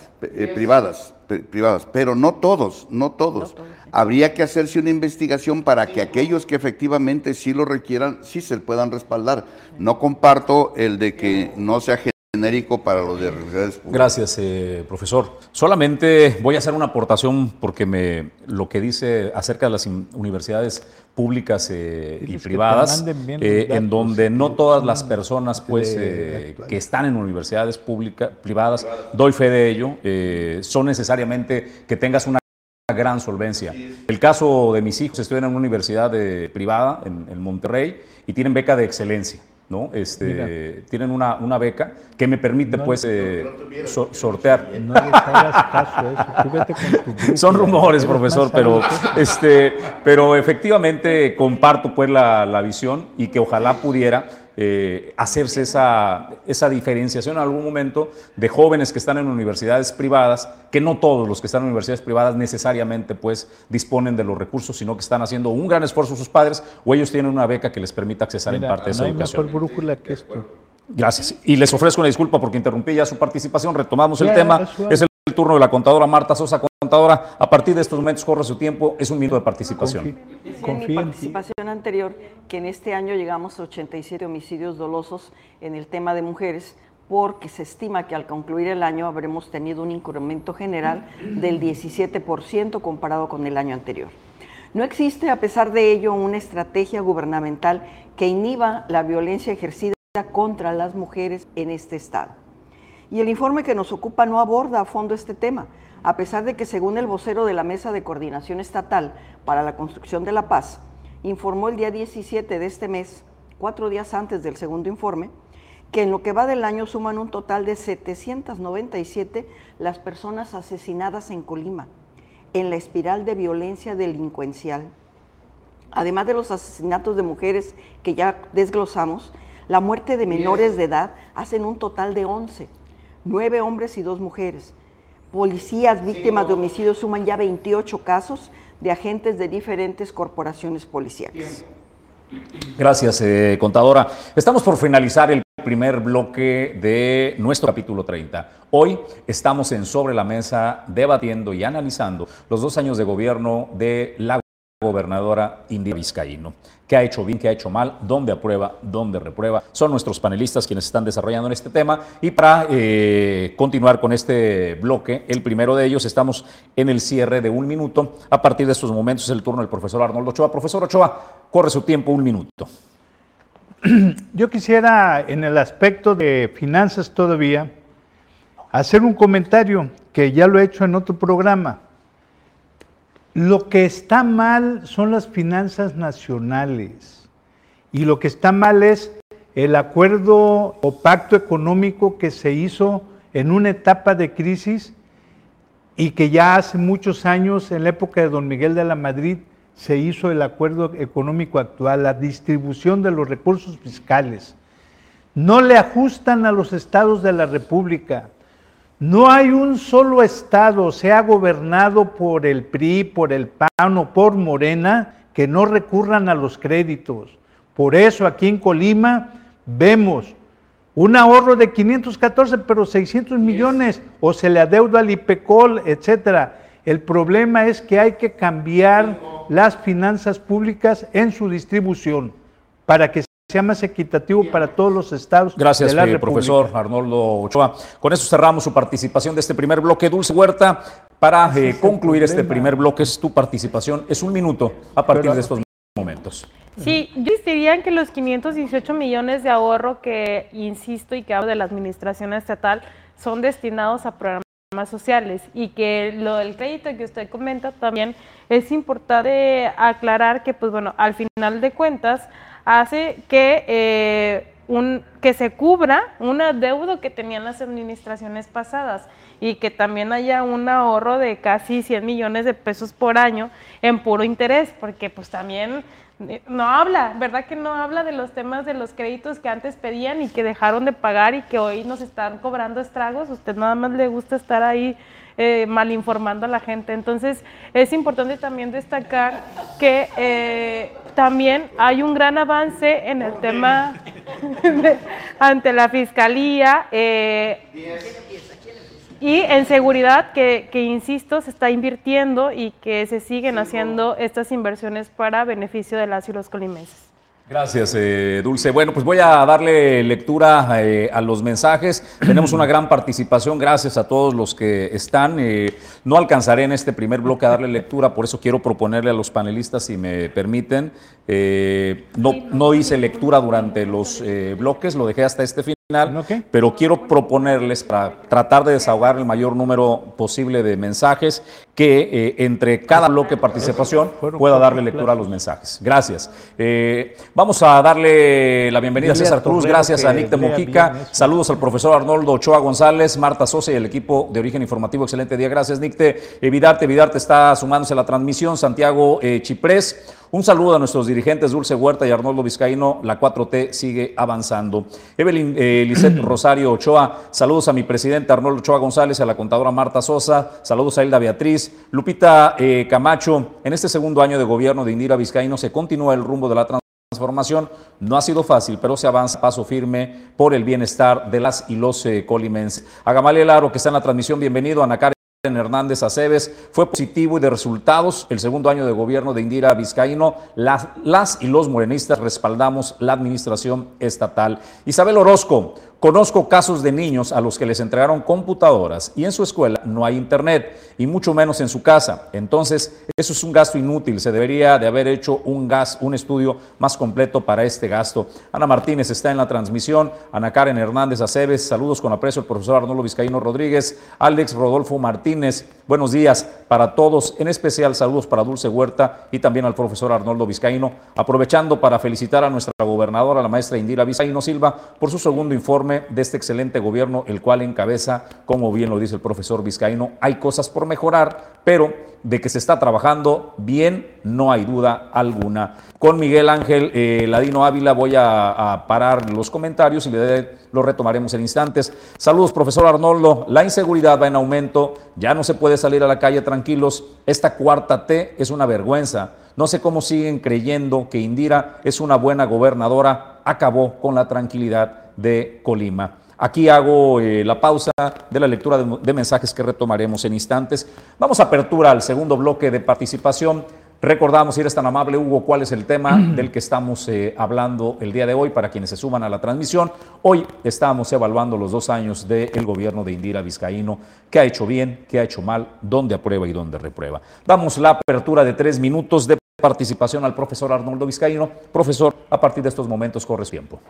S3: privadas, eh, privadas, pero no todos, no todos. Habría que hacerse una investigación para que aquellos que efectivamente sí lo requieran, sí se puedan respaldar. No comparto el de que no sea genérico para los de universidades
S1: públicas. Gracias, eh, profesor. Solamente voy a hacer una aportación porque me, lo que dice acerca de las universidades públicas eh, y privadas, eh, en donde no todas las personas pues, que están en universidades públicas, privadas, doy fe de ello, son necesariamente que tengas una gran solvencia. El caso de mis hijos estudian en una universidad privada en Monterrey y tienen beca de excelencia. ¿No? Este, tienen una, una, beca que me permite pues eh, sortear. No Son rumores, profesor, pero, este, pero efectivamente comparto pues la, la visión y que ojalá pudiera eh, hacerse esa, esa diferenciación en algún momento de jóvenes que están en universidades privadas, que no todos los que están en universidades privadas necesariamente pues disponen de los recursos, sino que están haciendo un gran esfuerzo sus padres o ellos tienen una beca que les permita accesar en parte a esa educación. que esto. Gracias. Y les ofrezco una disculpa porque interrumpí ya su participación. Retomamos el tema. Es el turno de la contadora Marta Sosa. Contadora, a partir de estos momentos corre su tiempo, es un minuto de participación.
S2: en mi participación anterior que en este año llegamos a 87 homicidios dolosos en el tema de mujeres, porque se estima que al concluir el año habremos tenido un incremento general del 17% comparado con el año anterior. No existe, a pesar de ello, una estrategia gubernamental que inhiba la violencia ejercida contra las mujeres en este estado. Y el informe que nos ocupa no aborda a fondo este tema, a pesar de que según el vocero de la Mesa de Coordinación Estatal para la Construcción de la Paz, informó el día 17 de este mes, cuatro días antes del segundo informe, que en lo que va del año suman un total de 797 las personas asesinadas en Colima, en la espiral de violencia delincuencial. Además de los asesinatos de mujeres que ya desglosamos, la muerte de menores de edad hacen un total de 11 nueve hombres y dos mujeres. Policías víctimas de homicidios suman ya 28 casos de agentes de diferentes corporaciones policiales.
S1: Gracias, eh, contadora. Estamos por finalizar el primer bloque de nuestro capítulo 30. Hoy estamos en Sobre la Mesa debatiendo y analizando los dos años de gobierno de la gobernadora India Vizcaíno. ¿Qué ha hecho bien, qué ha hecho mal? ¿Dónde aprueba, dónde reprueba? Son nuestros panelistas quienes están desarrollando en este tema. Y para eh, continuar con este bloque, el primero de ellos, estamos en el cierre de un minuto. A partir de estos momentos es el turno del profesor Arnoldo Ochoa. Profesor Ochoa, corre su tiempo un minuto.
S4: Yo quisiera, en el aspecto de finanzas todavía, hacer un comentario que ya lo he hecho en otro programa. Lo que está mal son las finanzas nacionales y lo que está mal es el acuerdo o pacto económico que se hizo en una etapa de crisis y que ya hace muchos años, en la época de don Miguel de la Madrid, se hizo el acuerdo económico actual, la distribución de los recursos fiscales. No le ajustan a los estados de la República. No hay un solo estado, sea gobernado por el PRI, por el PAN o por Morena, que no recurran a los créditos. Por eso aquí en Colima vemos un ahorro de 514, pero 600 millones, o se le adeuda al IPECOL, etcétera. El problema es que hay que cambiar las finanzas públicas en su distribución para que sea más equitativo para todos los estados
S1: Gracias,
S4: de la
S1: eh,
S4: República.
S1: profesor Arnoldo Ochoa. Con eso cerramos su participación de este primer bloque. Dulce Huerta, para eh, concluir este primer bloque, es tu participación. Es un minuto a partir de estos momentos.
S5: Sí, yo insistiría en que los 518 millones de ahorro que insisto y que hablo de la administración estatal son destinados a programas sociales y que lo del crédito que usted comenta también es importante aclarar que pues bueno al final de cuentas hace que eh, un, que se cubra un adeudo que tenían las administraciones pasadas y que también haya un ahorro de casi 100 millones de pesos por año en puro interés, porque pues también eh, no habla, ¿verdad que no habla de los temas de los créditos que antes pedían y que dejaron de pagar y que hoy nos están cobrando estragos? Usted nada más le gusta estar ahí eh, mal informando a la gente. Entonces, es importante también destacar que eh, también hay un gran avance en el tema ante la fiscalía. eh, y en seguridad, que, que, insisto, se está invirtiendo y que se siguen haciendo estas inversiones para beneficio de las y los colimenses.
S1: Gracias, eh, Dulce. Bueno, pues voy a darle lectura eh, a los mensajes. Tenemos una gran participación, gracias a todos los que están. Eh, no alcanzaré en este primer bloque a darle lectura, por eso quiero proponerle a los panelistas, si me permiten. Eh, no, no hice lectura durante los eh, bloques, lo dejé hasta este final, pero quiero proponerles para tratar de desahogar el mayor número posible de mensajes que eh, entre cada bloque de participación pueda darle lectura a los mensajes. Gracias. Eh, vamos a darle la bienvenida a César Cruz, gracias a Nick de Mojica, saludos al profesor Arnoldo Ochoa González, Marta Sosa y el equipo de Origen Informativo, excelente día, gracias Nicte, Evidarte, Evidarte está sumándose a la transmisión, Santiago eh, Chiprés, un saludo a nuestros dirigentes Dulce Huerta y Arnoldo Vizcaíno, la 4T sigue avanzando. Evelyn eh, Lisette Rosario Ochoa, saludos a mi presidente Arnoldo Ochoa González, a la contadora Marta Sosa, saludos a Hilda Beatriz, Lupita eh, Camacho, en este segundo año de gobierno de Indira Vizcaíno se continúa el rumbo de la transformación. No ha sido fácil, pero se avanza a paso firme por el bienestar de las y los eh, colimenses. A Gamaliel Aro, que está en la transmisión, bienvenido. A Ana Hernández Aceves, fue positivo y de resultados el segundo año de gobierno de Indira Vizcaíno. Las, las y los morenistas respaldamos la administración estatal. Isabel Orozco, Conozco casos de niños a los que les entregaron computadoras y en su escuela no hay internet y mucho menos en su casa. Entonces, eso es un gasto inútil. Se debería de haber hecho un gas, un estudio más completo para este gasto. Ana Martínez está en la transmisión. Ana Karen Hernández Aceves, saludos con aprecio al profesor Arnoldo Vizcaíno Rodríguez. Alex Rodolfo Martínez, buenos días para todos. En especial, saludos para Dulce Huerta y también al profesor Arnoldo Vizcaíno. Aprovechando para felicitar a nuestra gobernadora, la maestra Indira Vizcaíno Silva, por su segundo informe de este excelente gobierno, el cual encabeza, como bien lo dice el profesor Vizcaíno, hay cosas por mejorar, pero de que se está trabajando bien, no hay duda alguna. Con Miguel Ángel eh, Ladino Ávila voy a, a, parar los comentarios y lo retomaremos en instantes. Saludos, profesor Arnoldo. La inseguridad va en aumento, ya no se puede salir a la calle tranquilos. Esta cuarta T es una vergüenza. No sé cómo siguen creyendo que Indira es una buena gobernadora. Acabó con la tranquilidad de Colima. Aquí hago eh, la pausa de la lectura de, de, mensajes que retomaremos en instantes. Vamos a apertura al segundo bloque de participación. Recordamos, si eres tan amable, Hugo, cuál es el tema del que estamos eh, hablando el día de hoy para quienes se suman a la transmisión. Hoy estamos evaluando los dos años del gobierno de Indira Vizcaíno, qué ha hecho bien, qué ha hecho mal, dónde aprueba y dónde reprueba. Damos la apertura de tres minutos de participación al profesor Arnoldo Vizcaíno. Profesor, a partir de estos momentos corre tiempo.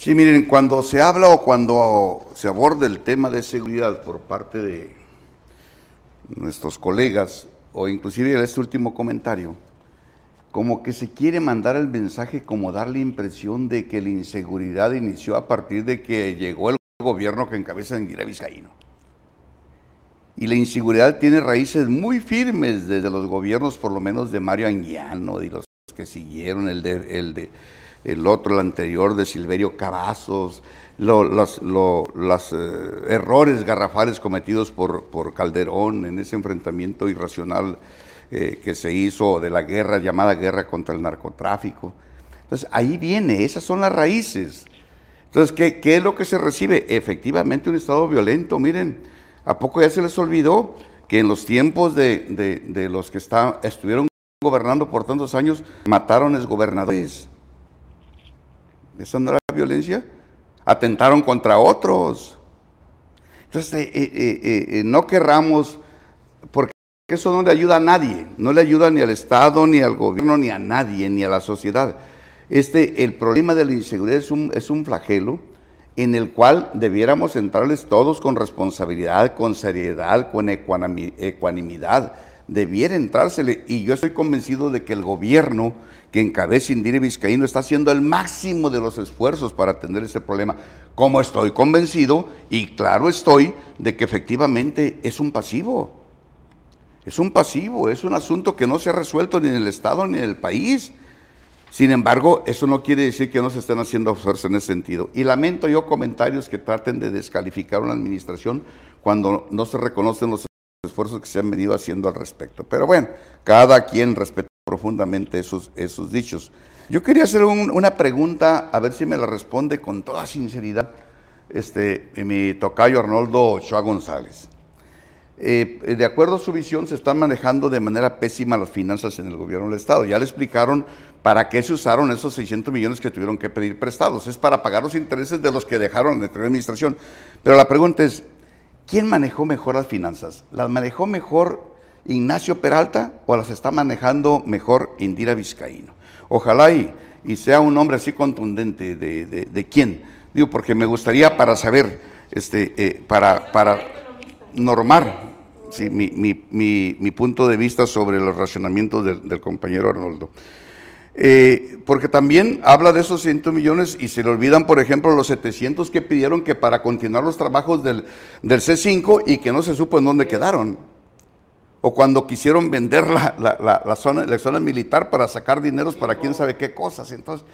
S3: Sí, miren, cuando se habla o cuando se aborda el tema de seguridad por parte de nuestros colegas, o inclusive este último comentario, como que se quiere mandar el mensaje como dar la impresión de que la inseguridad inició a partir de que llegó el gobierno que encabeza Indira Vizcaíno. Y la inseguridad tiene raíces muy firmes desde los gobiernos, por lo menos de Mario Anguiano y los que siguieron, el de, el de el otro, el anterior de Silverio Cavazos, los, eh, errores garrafales cometidos por, por, Calderón en ese enfrentamiento irracional eh, que se hizo de la guerra, llamada guerra contra el narcotráfico. Entonces, ahí viene, esas son las raíces. Entonces, ¿qué, qué es lo que se recibe? Efectivamente, un Estado violento. Miren, ¿a poco ya se les olvidó que en los tiempos de, de, los que está, estuvieron gobernando por tantos años, mataron a los gobernadores? ¿Esa no era violencia? Atentaron contra otros. Entonces, eh, eh, eh, no querramos, porque eso no le ayuda a nadie, no le ayuda ni al Estado, ni al gobierno, ni a nadie, ni a la sociedad. Este, el problema de la inseguridad es un, es un flagelo en el cual debiéramos entrarles todos con responsabilidad, con seriedad, con ecuanimidad. Debiera entrársele. Y yo estoy convencido de que el gobierno que encabeza Indira Vizcaíno está haciendo el máximo de los esfuerzos para atender ese problema. Como estoy convencido, y claro estoy, de que efectivamente es un pasivo. Es un pasivo, es un asunto que no se ha resuelto ni en el Estado ni en el país. Sin embargo, eso no quiere decir que no se estén haciendo esfuerzos en ese sentido. Y lamento yo comentarios que traten de descalificar una administración cuando no se reconocen los esfuerzos que se han venido haciendo al respecto. Pero bueno, cada quien respeta profundamente esos, esos dichos. Yo quería hacer una pregunta, a ver si me la responde con toda sinceridad este, mi tocayo Arnoldo Ochoa González. Eh, de acuerdo a su visión, se están manejando de manera pésima las finanzas en el gobierno del Estado. Ya le explicaron ¿Para qué se usaron esos 600 millones que tuvieron que pedir prestados? Es para pagar los intereses de los que dejaron de tener administración. Pero la pregunta es, ¿quién manejó mejor las finanzas? ¿Las manejó mejor Ignacio Peralta o las está manejando mejor Indira Vizcaíno? Ojalá y, sea un hombre así contundente de, quién. Digo, porque me gustaría para saber, este, eh, para, para normar mi, punto de vista sobre los racionamientos del compañero Arnoldo. Eh, porque también habla de esos 100 millones y se le olvidan, por ejemplo, los 700 que pidieron que para continuar los trabajos del, del C5 y que no se supo en dónde quedaron. O cuando quisieron vender la, la, zona, la zona militar para sacar dineros para quién sabe qué cosas. Entonces,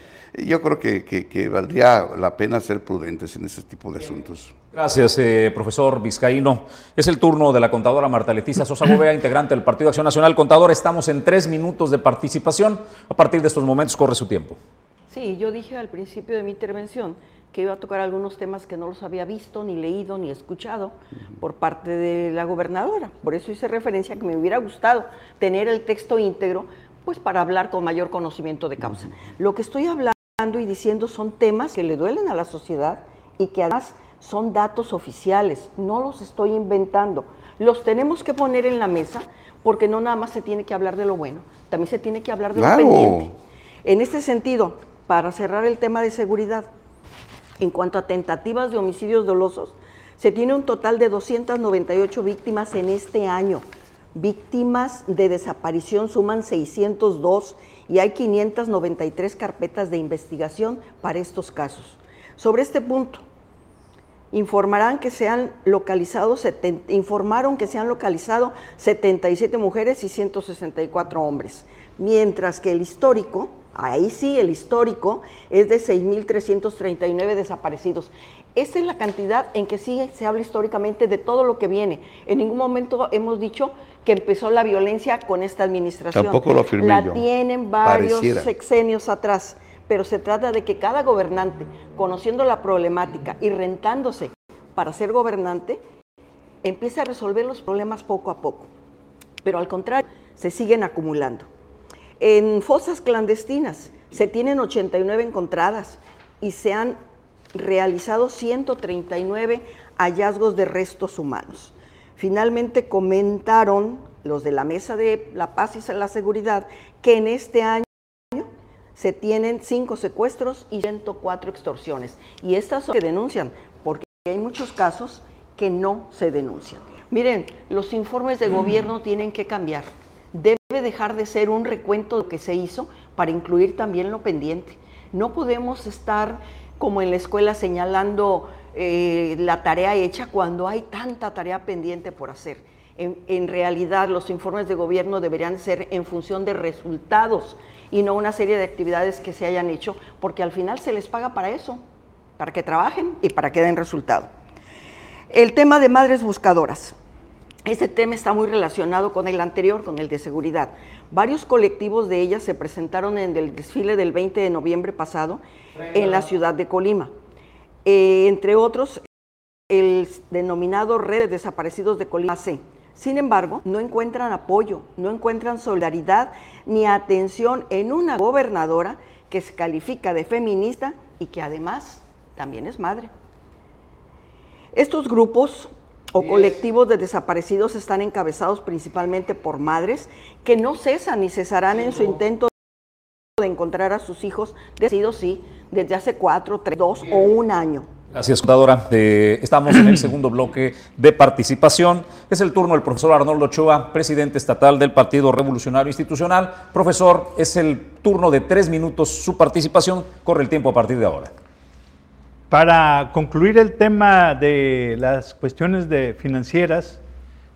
S3: yo creo que, valdría la pena ser prudentes en ese tipo de asuntos.
S1: Gracias, eh, profesor Vizcaíno. Es el turno de la contadora Marta Leticia Sosa Gobea, integrante del Partido Acción Nacional. Contador, estamos en tres minutos de participación. A partir de estos momentos corre su tiempo.
S2: Sí, yo dije al principio de mi intervención que iba a tocar algunos temas que no los había visto, ni leído, ni escuchado por parte de la gobernadora. Por eso hice referencia a que me hubiera gustado tener el texto íntegro, pues para hablar con mayor conocimiento de causa. Lo que estoy hablando y diciendo son temas que le duelen a la sociedad y que además son datos oficiales, no los estoy inventando. Los tenemos que poner en la mesa porque no nada más se tiene que hablar de lo bueno, también se tiene que hablar de lo pendiente. En este sentido, para cerrar el tema de seguridad, en cuanto a tentativas de homicidios dolosos, se tiene un total de 298 víctimas en este año. Víctimas de desaparición suman 602 y hay 593 carpetas de investigación para estos casos. Sobre este punto, informarán que se han localizado, informaron que se han localizado 77 mujeres y 164 hombres, mientras que el histórico, ahí sí el histórico, es de 6.339 desaparecidos. Esta es la cantidad en que sí se habla históricamente de todo lo que viene. En ningún momento hemos dicho que empezó la violencia con esta administración.
S3: Tampoco lo afirmé
S2: La tienen varios sexenios atrás, pero se trata de que cada gobernante, conociendo la problemática y rentándose para ser gobernante, empiece a resolver los problemas poco a poco. Pero al contrario, se siguen acumulando. En fosas clandestinas se tienen 89 encontradas y se han realizado 139 hallazgos de restos humanos. Finalmente comentaron los de la Mesa de la Paz y la Seguridad que en este año se tienen cinco secuestros y 104 extorsiones. Y estas son que denuncian, porque hay muchos casos que no se denuncian. Miren, los informes de gobierno tienen que cambiar. Debe dejar de ser un recuento de lo que se hizo para incluir también lo pendiente. No podemos estar como en la escuela señalando eh, la tarea hecha cuando hay tanta tarea pendiente por hacer. En, en, realidad los informes de gobierno deberían ser en función de resultados y no una serie de actividades que se hayan hecho, porque al final se les paga para eso, para que trabajen y para que den resultado. El tema de madres buscadoras. Este tema está muy relacionado con el anterior, con el de seguridad. Varios colectivos de ellas se presentaron en el desfile del 20 de noviembre pasado en la ciudad de Colima. Eh, entre otros, el denominado Red de Desaparecidos de Colima C. Sin embargo, no encuentran apoyo, no encuentran solidaridad ni atención en una gobernadora que se califica de feminista y que además también es madre. Estos grupos o colectivos de desaparecidos están encabezados principalmente por madres que no cesan ni cesarán en su intento de encontrar a sus hijos, decido sí, desde hace cuatro, tres, dos o un año.
S1: Gracias, contadora. Eh, estamos en el segundo bloque de participación. Es el turno del profesor Arnoldo Ochoa, presidente estatal del Partido Revolucionario Institucional. Profesor, es el turno de tres minutos su participación. Corre el tiempo a partir de ahora.
S4: Para concluir el tema de las cuestiones financieras,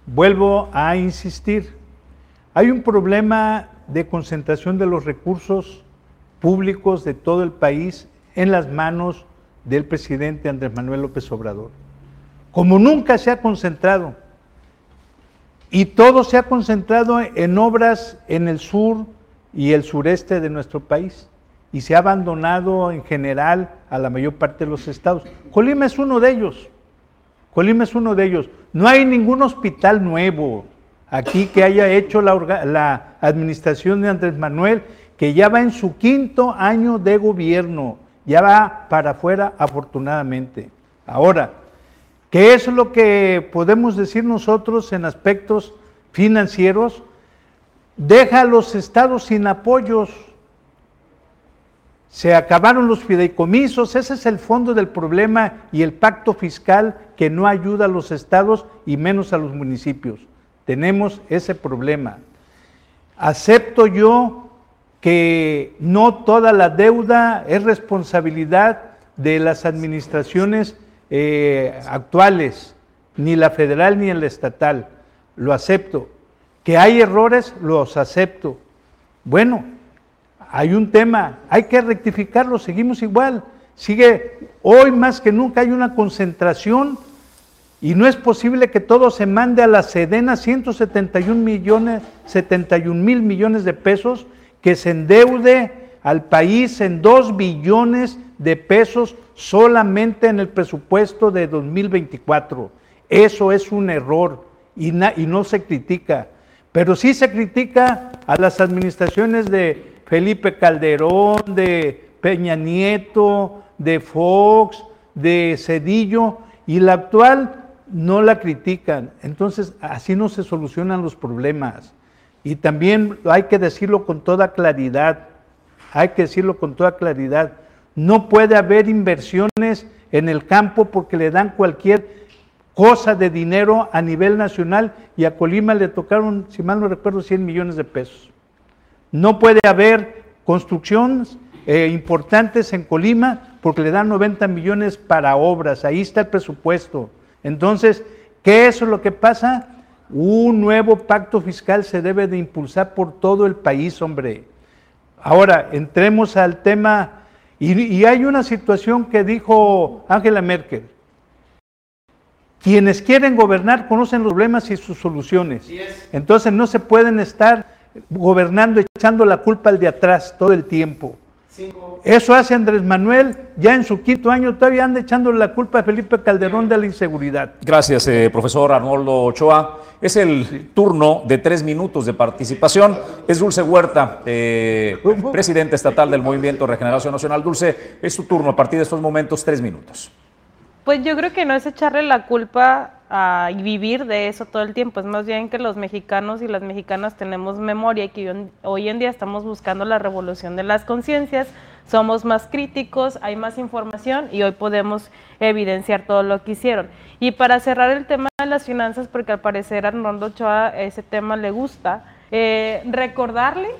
S4: vuelvo a insistir. Hay un problema de concentración de los recursos públicos de todo el país en las manos del presidente Andrés Manuel López Obrador. Como nunca se ha concentrado, y todo se ha concentrado en obras en el sur y el sureste de nuestro país y se ha abandonado en general a la mayor parte de los estados. Colima es uno de ellos. Colima es uno de ellos. No hay ningún hospital nuevo aquí que haya hecho la, administración de Andrés Manuel, que ya va en su quinto año de gobierno, ya va para afuera afortunadamente. Ahora, ¿qué es lo que podemos decir nosotros en aspectos financieros? Deja a los estados sin apoyos se acabaron los fideicomisos, ese es el fondo del problema y el pacto fiscal que no ayuda a los estados y menos a los municipios. Tenemos ese problema. Acepto yo que no toda la deuda es responsabilidad de las administraciones eh, actuales, ni la federal ni la estatal. Lo acepto. Que hay errores, los acepto. Bueno, hay un tema, hay que rectificarlo, seguimos igual. Sigue, hoy más que nunca hay una concentración y no es posible que todo se mande a la Sedena, 171 millones, 71 mil millones de pesos, que se endeude al país en 2 billones de pesos solamente en el presupuesto de 2024. Eso es un error y, y no se critica. Pero sí se critica a las administraciones de Felipe Calderón, de Peña Nieto, de Fox, de Cedillo, y la actual no la critican. Entonces, así no se solucionan los problemas. Y también hay que decirlo con toda claridad, hay que decirlo con toda claridad. No puede haber inversiones en el campo porque le dan cualquier cosa de dinero a nivel nacional y a Colima le tocaron, si mal no recuerdo, 100 millones de pesos. No puede haber construcciones eh, importantes en Colima porque le dan 90 millones para obras, ahí está el presupuesto. Entonces, ¿qué es lo que pasa? Un nuevo pacto fiscal se debe de impulsar por todo el país, hombre. Ahora, entremos al tema, y, y hay una situación que dijo Angela Merkel. Quienes quieren gobernar conocen los problemas y sus soluciones. Entonces no se pueden estar gobernando echando la culpa al de atrás todo el tiempo. Eso hace Andrés Manuel, ya en su quinto año todavía anda echando la culpa a Felipe Calderón de la inseguridad.
S1: Gracias, eh, profesor Arnoldo Ochoa. Es el turno de tres minutos de participación. Es Dulce Huerta, eh, presidente estatal del Movimiento Regeneración Nacional. Dulce, es su turno a partir de estos momentos, tres minutos.
S5: Pues yo creo que no es echarle la culpa a vivir de eso todo el tiempo, es más bien que los mexicanos y las mexicanas tenemos memoria y que hoy en día estamos buscando la revolución de las conciencias, somos más críticos, hay más información y hoy podemos evidenciar todo lo que hicieron. Y para cerrar el tema de las finanzas, porque al parecer a Arnoldo Ochoa ese tema le gusta, eh, recordarle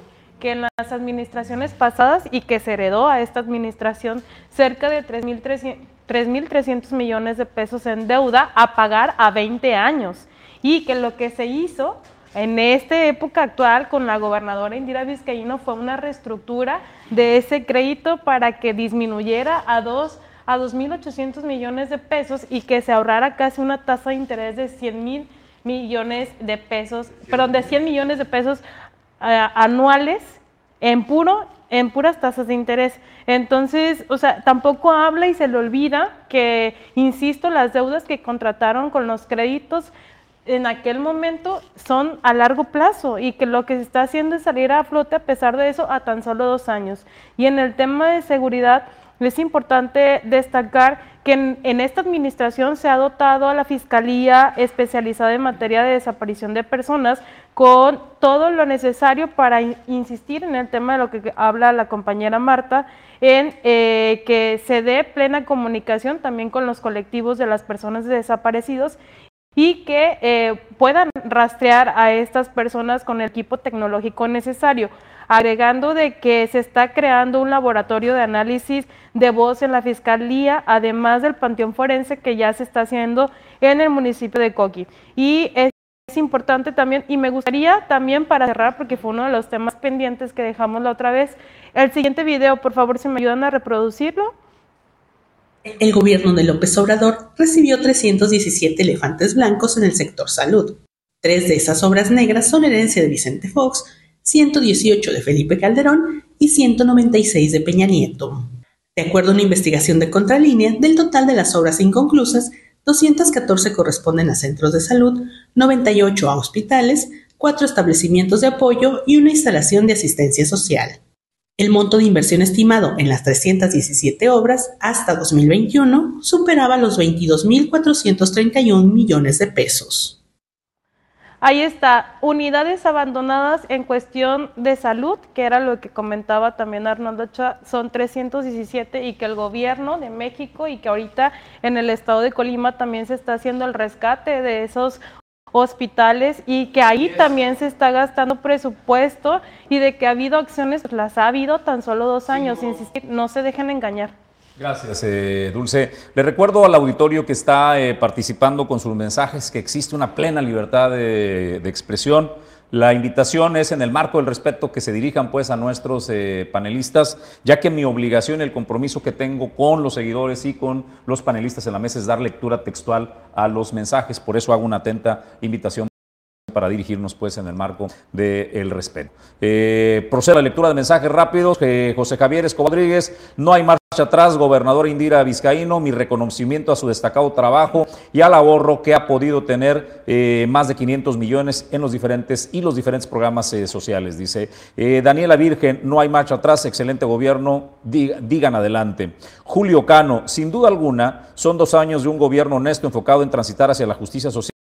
S5: que en las administraciones pasadas y que se heredó a esta administración cerca de 3.300 3.300 millones de pesos en deuda a pagar a 20 años. Y que lo que se hizo en esta época actual con la gobernadora Indira Vizcaíno fue una reestructura de ese crédito para que disminuyera a dos a 2.800 millones de pesos y que se ahorrara casi una tasa de interés de 100 mil millones de pesos, perdón, de 100 millones de pesos eh, anuales en puro en puras tasas de interés. Entonces, o sea, tampoco habla y se le olvida que, insisto, las deudas que contrataron con los créditos en aquel momento son a largo plazo y que lo que se está haciendo es salir a flote a pesar de eso a tan solo dos años. Y en el tema de seguridad es importante destacar que en, esta administración se ha dotado a la Fiscalía especializada en materia de desaparición de personas con todo lo necesario para insistir en el tema de lo que habla la compañera Marta, en eh, que se dé plena comunicación también con los colectivos de las personas desaparecidos y que eh, puedan rastrear a estas personas con el equipo tecnológico necesario, agregando de que se está creando un laboratorio de análisis de voz en la Fiscalía, además del Panteón Forense que ya se está haciendo en el municipio de Coqui. Y es importante también, y me gustaría también para cerrar, porque fue uno de los temas pendientes que dejamos la otra vez, el siguiente video, por favor, si me ayudan a reproducirlo.
S7: El gobierno de López Obrador recibió 317 elefantes blancos en el sector salud. Tres de esas obras negras son herencia de Vicente Fox, 118 de Felipe Calderón y 196 de Peña Nieto. De acuerdo a una investigación de Contralínea, del total de las obras inconclusas, 214 corresponden a centros de salud, 98 a hospitales, 4 establecimientos de apoyo y una instalación de asistencia social. El monto de inversión estimado en las 317 obras hasta 2021 superaba los 22.431 millones de pesos.
S5: Ahí está, unidades abandonadas en cuestión de salud, que era lo que comentaba también Arnoldo Ochoa, son 317 y que el gobierno de México y que ahorita en el estado de Colima también se está haciendo el rescate de esos hospitales y que ahí también se está gastando presupuesto y de que ha habido acciones, pues las ha habido tan solo dos años, insistir, no se dejen engañar.
S1: Gracias, eh, Dulce. Le recuerdo al auditorio que está eh, participando con sus mensajes que existe una plena libertad de expresión. La invitación es en el marco del respeto que se dirijan pues a nuestros eh, panelistas, ya que mi obligación, el compromiso que tengo con los seguidores y con los panelistas en la mesa es dar lectura textual a los mensajes. Por eso hago una atenta invitación para dirigirnos pues en el marco del respeto. Eh, procede la lectura de mensajes rápidos. Eh, José Javier Escobar Rodríguez, no hay marcha atrás, gobernador Indira Vizcaíno, mi reconocimiento a su destacado trabajo y al ahorro que ha podido tener eh, más de 500 millones en los diferentes y los diferentes programas eh, sociales. Dice Daniela Virgen, no hay marcha atrás, excelente gobierno, digan adelante. Julio Cano, sin duda alguna, son dos años de un gobierno honesto enfocado en transitar hacia la justicia social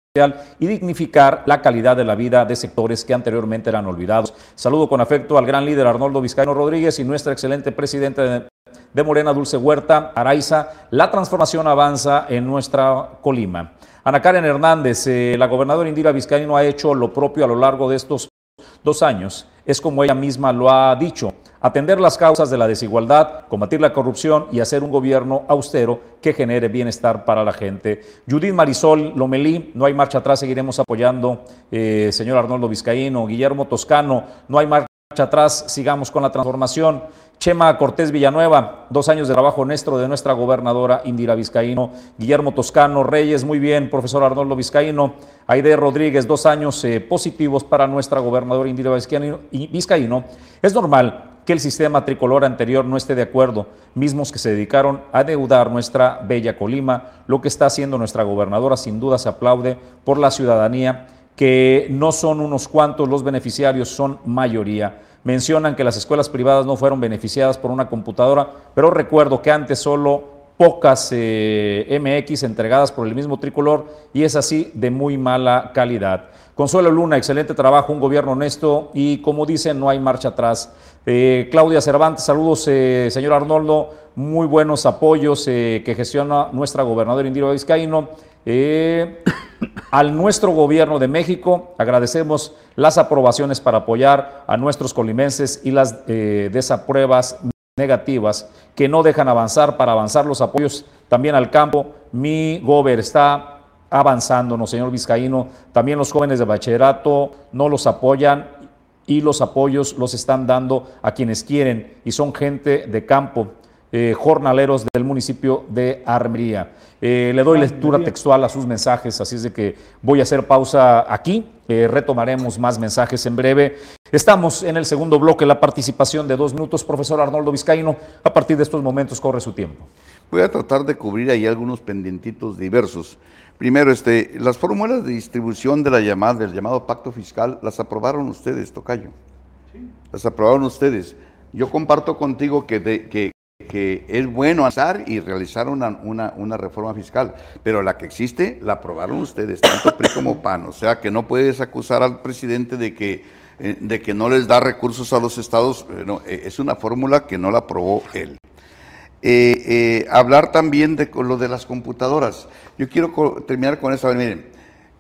S1: y dignificar la calidad de la vida de sectores que anteriormente eran olvidados. Saludo con afecto al gran líder Arnoldo Vizcaíno Rodríguez y nuestra excelente presidenta de, Morena, Dulce Huerta, Araiza. La transformación avanza en nuestra Colima. Ana Karen Hernández, eh, la gobernadora Indira Vizcaíno ha hecho lo propio a lo largo de estos dos años. Es como ella misma lo ha dicho atender las causas de la desigualdad, combatir la corrupción y hacer un gobierno austero que genere bienestar para la gente. Judith Marisol Lomelí, no hay marcha atrás, seguiremos apoyando, eh, señor Arnoldo Vizcaíno, Guillermo Toscano, no hay marcha atrás, sigamos con la transformación. Chema Cortés Villanueva, dos años de trabajo honesto de nuestra gobernadora Indira Vizcaíno. Guillermo Toscano Reyes, muy bien, profesor Arnoldo Vizcaíno. Aide Rodríguez, dos años eh, positivos para nuestra gobernadora Indira Vizcaíno. Es normal que el sistema tricolor anterior no esté de acuerdo, mismos que se dedicaron a deudar nuestra bella Colima. Lo que está haciendo nuestra gobernadora sin duda se aplaude por la ciudadanía, que no son unos cuantos los beneficiarios, son mayoría. Mencionan que las escuelas privadas no fueron beneficiadas por una computadora, pero recuerdo que antes solo pocas eh, MX entregadas por el mismo tricolor y es así de muy mala calidad. Consuelo Luna, excelente trabajo, un gobierno honesto y como dicen, no hay marcha atrás. Eh, Claudia Cervantes, saludos, eh, señor Arnoldo, muy buenos apoyos que gestiona nuestra gobernadora Indira Vizcaíno. Al nuestro gobierno de México agradecemos las aprobaciones para apoyar a nuestros colimenses y las desapruebas negativas que no dejan avanzar para avanzar los apoyos también al campo. Mi gober está avanzando, ¿no, señor Vizcaíno? También los jóvenes de bachillerato no los apoyan y los apoyos los están dando a quienes quieren y son gente de campo. Eh, jornaleros del municipio de Armería. Eh, le doy lectura textual a sus mensajes, así es de que voy a hacer pausa aquí. Eh, retomaremos más mensajes en breve. Estamos en el segundo bloque, la participación de dos minutos. Profesor Arnoldo Vizcaíno, a partir de estos momentos corre su tiempo.
S3: Voy a tratar de cubrir ahí algunos pendientitos diversos. Primero, este, las fórmulas de distribución de la llamada, del llamado pacto fiscal, las aprobaron ustedes, Tocayo. Sí. Las aprobaron ustedes. Yo comparto contigo que, de, que, que es bueno hacer y realizar una, una, reforma fiscal, pero la que existe la aprobaron ustedes, tanto PRI como PAN, o sea que no puedes acusar al presidente de que, eh, de que no les da recursos a los estados, eh, eh, es una fórmula que no la aprobó él. hablar también de lo de las computadoras. Yo quiero terminar con eso. Miren,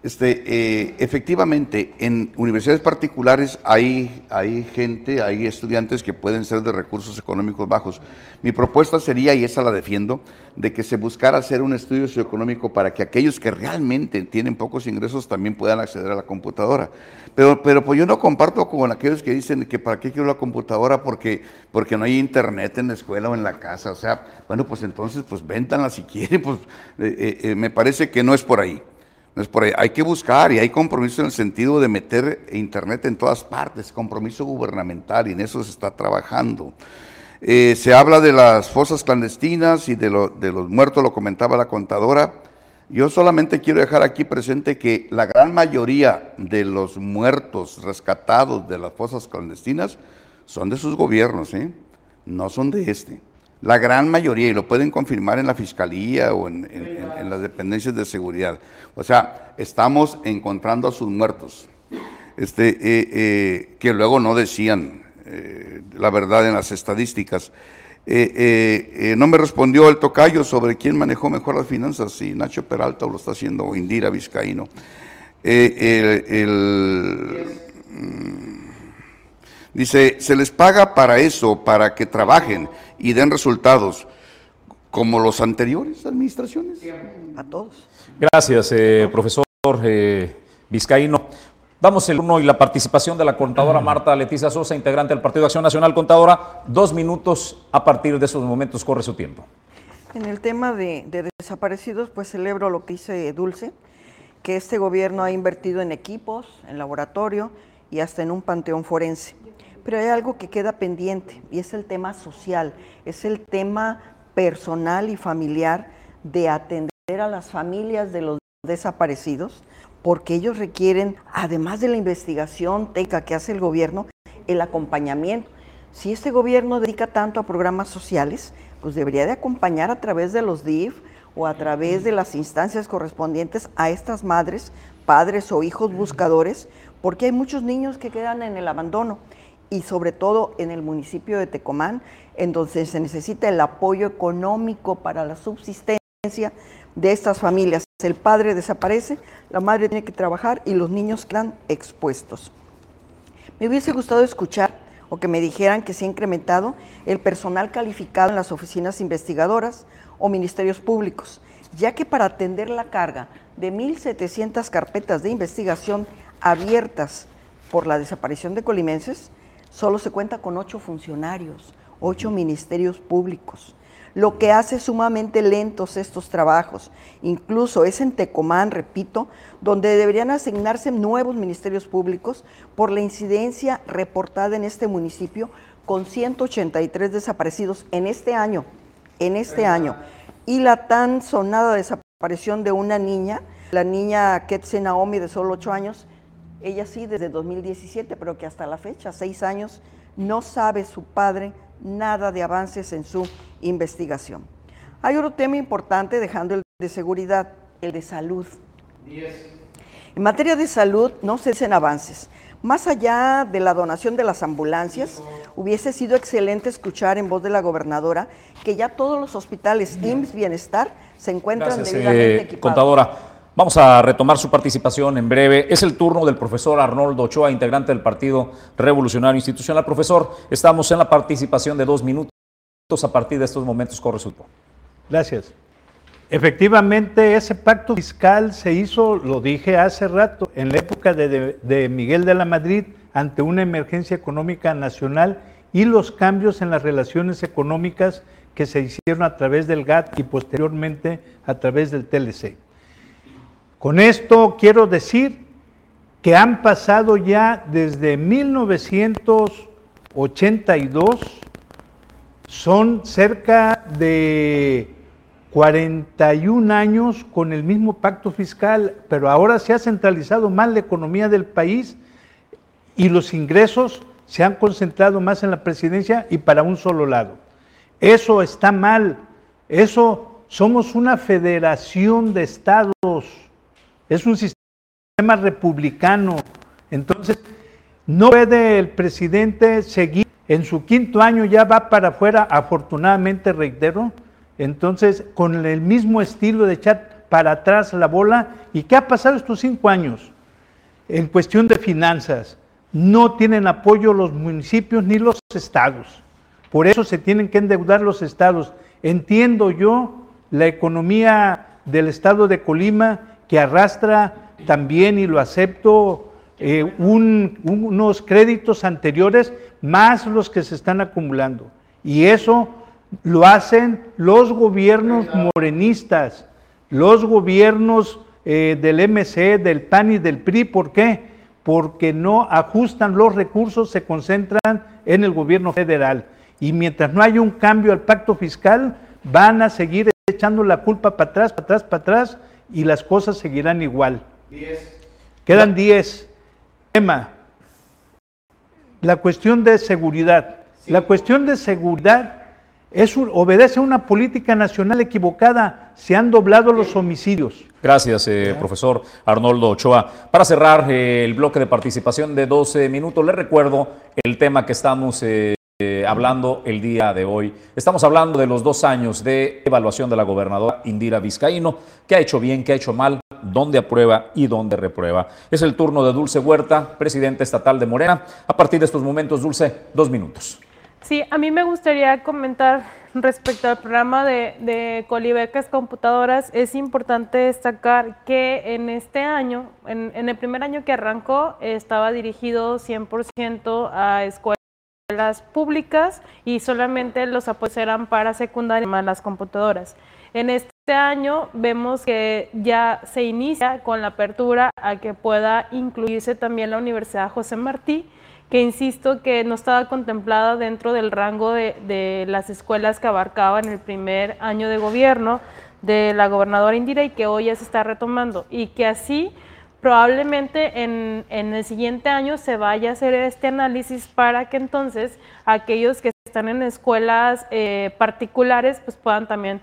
S3: este, eh, efectivamente, en universidades particulares hay, hay gente, hay estudiantes que pueden ser de recursos económicos bajos. Mi propuesta sería, y esa la defiendo, de que se buscara hacer un estudio socioeconómico para que aquellos que realmente tienen pocos ingresos también puedan acceder a la computadora. Pero, pero pues yo no comparto con aquellos que dicen que para qué quiero la computadora porque, porque no hay internet en la escuela o en la casa. O sea, bueno, pues entonces, pues véntanla si quieren, pues eh, eh, me parece que no es por ahí por Hay que buscar y hay compromiso en el sentido de meter Internet en todas partes, compromiso gubernamental y en eso se está trabajando. Eh, se habla de las fosas clandestinas y de, de los muertos, lo comentaba la contadora. Yo solamente quiero dejar aquí presente que la gran mayoría de los muertos rescatados de las fosas clandestinas son de sus gobiernos, ¿eh? no son de este. La gran mayoría, y lo pueden confirmar en la fiscalía o en, las dependencias de seguridad. O sea, estamos encontrando a sus muertos, este, eh, eh, que luego no decían eh, la verdad en las estadísticas. no me respondió el tocayo sobre quién manejó mejor las finanzas, si Nacho Peralta o lo está haciendo Indira Vizcaíno. Mm, dice, se les paga para eso, para que trabajen y den resultados como los anteriores administraciones.
S2: A todos.
S1: Gracias, eh, profesor eh, Vizcaíno. Damos el uno y la participación de la contadora Marta Leticia Sosa, integrante del Partido de Acción Nacional. Contadora, dos minutos a partir de esos momentos, corre su tiempo.
S2: En el tema de, de desaparecidos, pues celebro lo que dice Dulce, que este gobierno ha invertido en equipos, en laboratorio y hasta en un panteón forense. Pero hay algo que queda pendiente y es el tema social, es el tema personal y familiar de atender a las familias de los desaparecidos, porque ellos requieren, además de la investigación técnica que hace el gobierno, el acompañamiento. Si este gobierno dedica tanto a programas sociales, pues debería de acompañar a través de los DIF o a través de las instancias correspondientes a estas madres, padres o hijos buscadores, porque hay muchos niños que quedan en el abandono y sobre todo en el municipio de Tecomán, en donde se necesita el apoyo económico para la subsistencia de estas familias. El padre desaparece, la madre tiene que trabajar y los niños quedan expuestos. Me hubiese gustado escuchar o que me dijeran que se ha incrementado el personal calificado en las oficinas investigadoras o ministerios públicos, ya que para atender la carga de 1.700 carpetas de investigación abiertas por la desaparición de colimenses, solo se cuenta con ocho funcionarios, ocho ministerios públicos, lo que hace sumamente lentos estos trabajos. Incluso es en Tecomán, repito, donde deberían asignarse nuevos ministerios públicos por la incidencia reportada en este municipio con 183 desaparecidos en este año, en este año. Y la tan sonada desaparición de una niña, la niña Ketse Naomi de solo ocho años, ella sí desde 2017, pero que hasta la fecha, seis años, no sabe su padre nada de avances en su investigación. Hay otro tema importante, dejando el de seguridad, el de salud. En materia de salud no se hacen avances. Más allá de la donación de las ambulancias, hubiese sido excelente escuchar en voz de la gobernadora que ya todos los hospitales IMSS Bienestar se encuentran debidamente eh, equipados.
S1: Contadora, Vamos a retomar su participación en breve. Es el turno del profesor Arnoldo Ochoa, integrante del Partido Revolucionario Institucional. Profesor, estamos en la participación de dos minutos. a partir de estos momentos con resultado.
S4: Gracias. Efectivamente, ese pacto fiscal se hizo, lo dije hace rato, en la época de, de, Miguel de la Madrid, ante una emergencia económica nacional y los cambios en las relaciones económicas que se hicieron a través del GATT y posteriormente a través del TLC. Con esto quiero decir que han pasado ya desde 1982, son cerca de 41 años con el mismo pacto fiscal, pero ahora se ha centralizado más la economía del país y los ingresos se han concentrado más en la presidencia y para un solo lado. Eso está mal. Eso somos una federación de estados. Es un sistema republicano. Entonces, no puede el presidente seguir en su quinto año ya va para afuera, afortunadamente reitero, entonces, con el mismo estilo de echar para atrás la bola, ¿y qué ha pasado estos cinco años? En cuestión de finanzas, no tienen apoyo los municipios ni los estados. Por eso se tienen que endeudar los estados. Entiendo yo la economía del estado de Colima que arrastra también, y lo acepto, eh, unos créditos anteriores más los que se están acumulando. Y eso lo hacen los gobiernos morenistas, los gobiernos eh, del MC, del PAN y del PRI. ¿Por qué? Porque no ajustan los recursos, se concentran en el gobierno federal. Y mientras no haya un cambio al pacto fiscal, van a seguir echando la culpa para atrás, para atrás, para atrás, y las cosas seguirán igual. Quedan 10. Tema. La cuestión de seguridad. La cuestión de seguridad obedece a una política nacional equivocada. Se han doblado los homicidios.
S1: Gracias, eh, profesor Arnoldo Ochoa. Para cerrar eh, el bloque de participación de 12 minutos, le recuerdo el tema que estamos eh, hablando el día de hoy. Estamos hablando de los dos años de evaluación de la gobernadora Indira Vizcaíno, qué ha hecho bien, qué ha hecho mal, dónde aprueba y dónde reprueba. Es el turno de Dulce Huerta, presidente estatal de Morena. A partir de estos momentos, Dulce, dos minutos.
S5: Sí, a mí me gustaría comentar respecto al programa de, de Colibecas Computadoras. Es importante destacar que en este año, en, el primer año que arrancó, estaba dirigido 100% a escuelas públicas y solamente los apoyos eran para secundaria las computadoras. En este año vemos que ya se inicia con la apertura a que pueda incluirse también la Universidad José Martí que insisto que no estaba contemplada dentro del rango de, las escuelas que abarcaban el primer año de gobierno de la gobernadora Indira y que hoy ya se está retomando y que así probablemente en, el siguiente año se vaya a hacer este análisis para que entonces aquellos que están en escuelas eh, particulares pues puedan también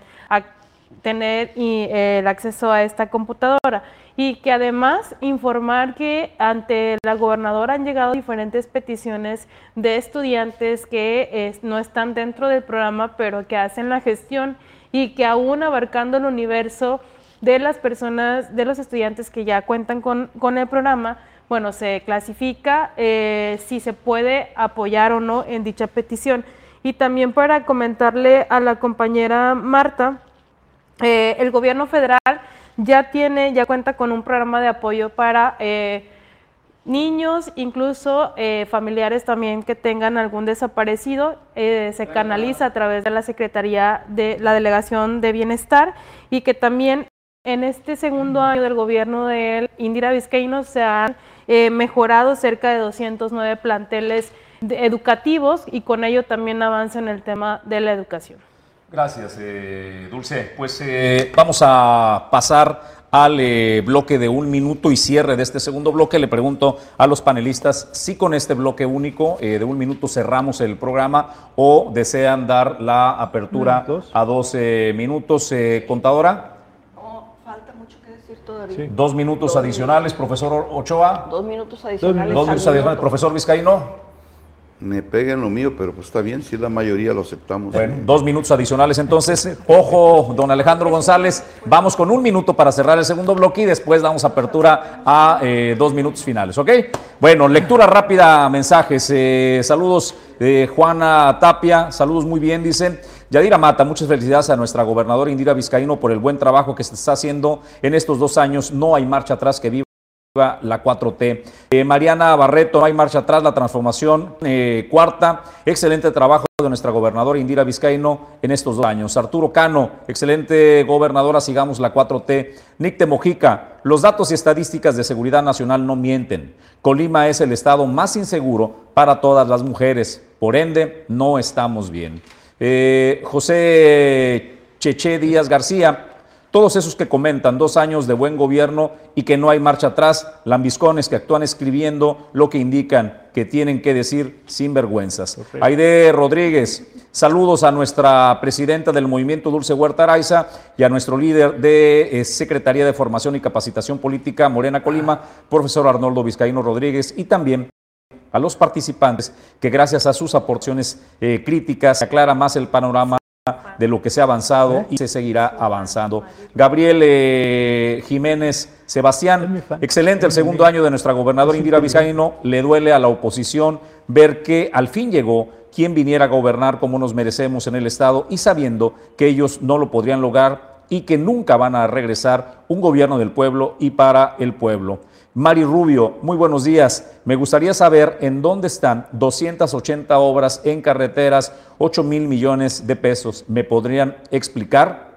S5: tener el acceso a esta computadora. Y que además informar que ante la gobernadora han llegado diferentes peticiones de estudiantes que no están dentro del programa, pero que hacen la gestión y que aún abarcando el universo de las personas, de los estudiantes que ya cuentan con, el programa, bueno, se clasifica eh, si se puede apoyar o no en dicha petición. Y también para comentarle a la compañera Marta, eh, el gobierno federal ya tiene, ya cuenta con un programa de apoyo para eh, niños, incluso eh, familiares también que tengan algún desaparecido, eh, se canaliza a través de la Secretaría de la Delegación de Bienestar y que también en este segundo año del gobierno de Indira Vizcaíno se han mejorado cerca de 209 planteles educativos y con ello también avanza en el tema de la educación.
S1: Gracias, eh, Dulce. Pues eh, vamos a pasar al eh, bloque de un minuto y cierre de este segundo bloque. Le pregunto a los panelistas si con este bloque único de un minuto cerramos el programa o desean dar la apertura a 12 minutos. contadora.
S2: Todavía.
S1: Dos minutos adicionales, profesor Ochoa.
S2: Dos minutos adicionales.
S1: Dos minutos adicionales, profesor Vizcaíno.
S3: me peguen lo mío, pero pues está bien, si la mayoría lo aceptamos.
S1: Bueno, dos minutos adicionales entonces. Ojo, don Alejandro González, vamos con un minuto para cerrar el segundo bloque y después damos apertura a eh, dos minutos finales, ¿ok? Bueno, lectura rápida, mensajes. Eh, saludos de Juana Tapia, saludos muy bien, dicen. Yadira Mata, muchas felicidades a nuestra gobernadora Indira Vizcaíno por el buen trabajo que se está haciendo en estos dos años. No hay marcha atrás que viva la 4T. Eh, Mariana Barreto, no hay marcha atrás, la transformación. Eh, cuarta, excelente trabajo de nuestra gobernadora Indira Vizcaíno en estos dos años. Arturo Cano, excelente gobernadora, sigamos la 4T. Nick Mojica, los datos y estadísticas de seguridad nacional no mienten. Colima es el estado más inseguro para todas las mujeres, por ende, no estamos bien. Eh, José Cheche Díaz García, todos esos que comentan dos años de buen gobierno y que no hay marcha atrás, lambiscones que actúan escribiendo lo que indican que tienen que decir sin vergüenzas. Aide Rodríguez, saludos a nuestra presidenta del movimiento Dulce Huerta Araiza y a nuestro líder de eh, Secretaría de Formación y Capacitación Política Morena Colima, profesor Arnoldo Vizcaíno Rodríguez, y también a los participantes que gracias a sus aportaciones eh, críticas aclara más el panorama de lo que se ha avanzado y se seguirá avanzando. Gabriel eh, Jiménez Sebastián, excelente el segundo año de nuestra gobernadora Indira Vizcaíno. Le duele a la oposición ver que al fin llegó quien viniera a gobernar como nos merecemos en el Estado y sabiendo que ellos no lo podrían lograr y que nunca van a regresar un gobierno del pueblo y para el pueblo. Mari Rubio, muy buenos días. Me gustaría saber en dónde están 280 obras en carreteras, 8 mil millones de pesos. ¿Me podrían explicar?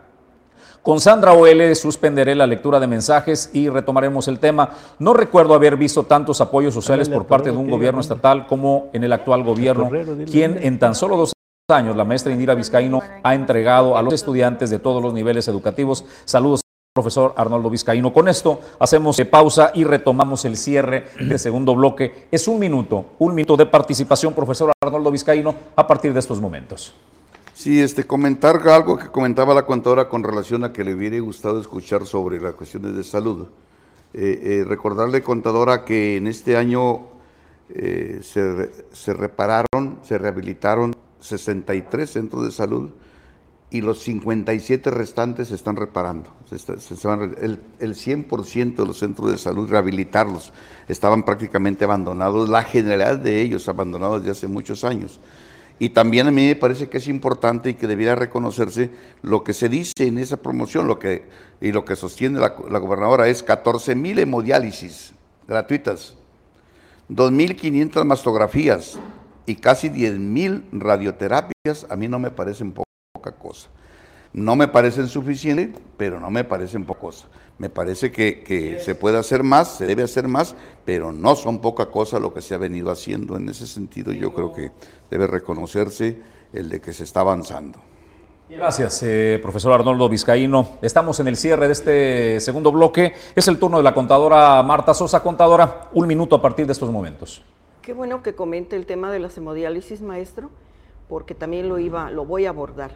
S1: Con Sandra OL suspenderé la lectura de mensajes y retomaremos el tema. No recuerdo haber visto tantos apoyos sociales por parte de un gobierno estatal como en el actual gobierno, quien en tan solo dos años la maestra Indira Vizcaíno ha entregado a los estudiantes de todos los niveles educativos. Saludos profesor Arnoldo Vizcaíno. Con esto hacemos pausa y retomamos el cierre del segundo bloque. Es un minuto, un minuto de participación, profesor Arnoldo Vizcaíno, a partir de estos momentos.
S3: Sí, este, comentar algo que comentaba la contadora con relación a que le hubiera gustado escuchar sobre las cuestiones de salud. Eh, eh, recordarle, contadora, que en este año eh, se repararon, se rehabilitaron 63 centros de salud y los 57 restantes se están reparando. el, el 100% de los centros de salud, rehabilitarlos, estaban prácticamente abandonados, la generalidad de ellos abandonados desde hace muchos años. Y también a mí me parece que es importante y que debiera reconocerse lo que se dice en esa promoción lo que, y lo que sostiene la, la gobernadora es 14 mil hemodiálisis gratuitas, 2.500 mastografías y casi 10.000 radioterapias, a mí no me parecen poco cosa. No me parecen suficientes, pero no me parecen pocos. Me parece que, se puede hacer más, se debe hacer más, pero no son poca cosa lo que se ha venido haciendo. En ese sentido, yo creo que debe reconocerse el de que se está avanzando.
S1: Gracias, eh, profesor Arnoldo Vizcaíno. Estamos en el cierre de este segundo bloque. Es el turno de la contadora Marta Sosa. Contadora, un minuto a partir de estos momentos.
S2: Qué bueno que comente el tema de la hemodiálisis, maestro, porque también lo iba, lo voy a abordar.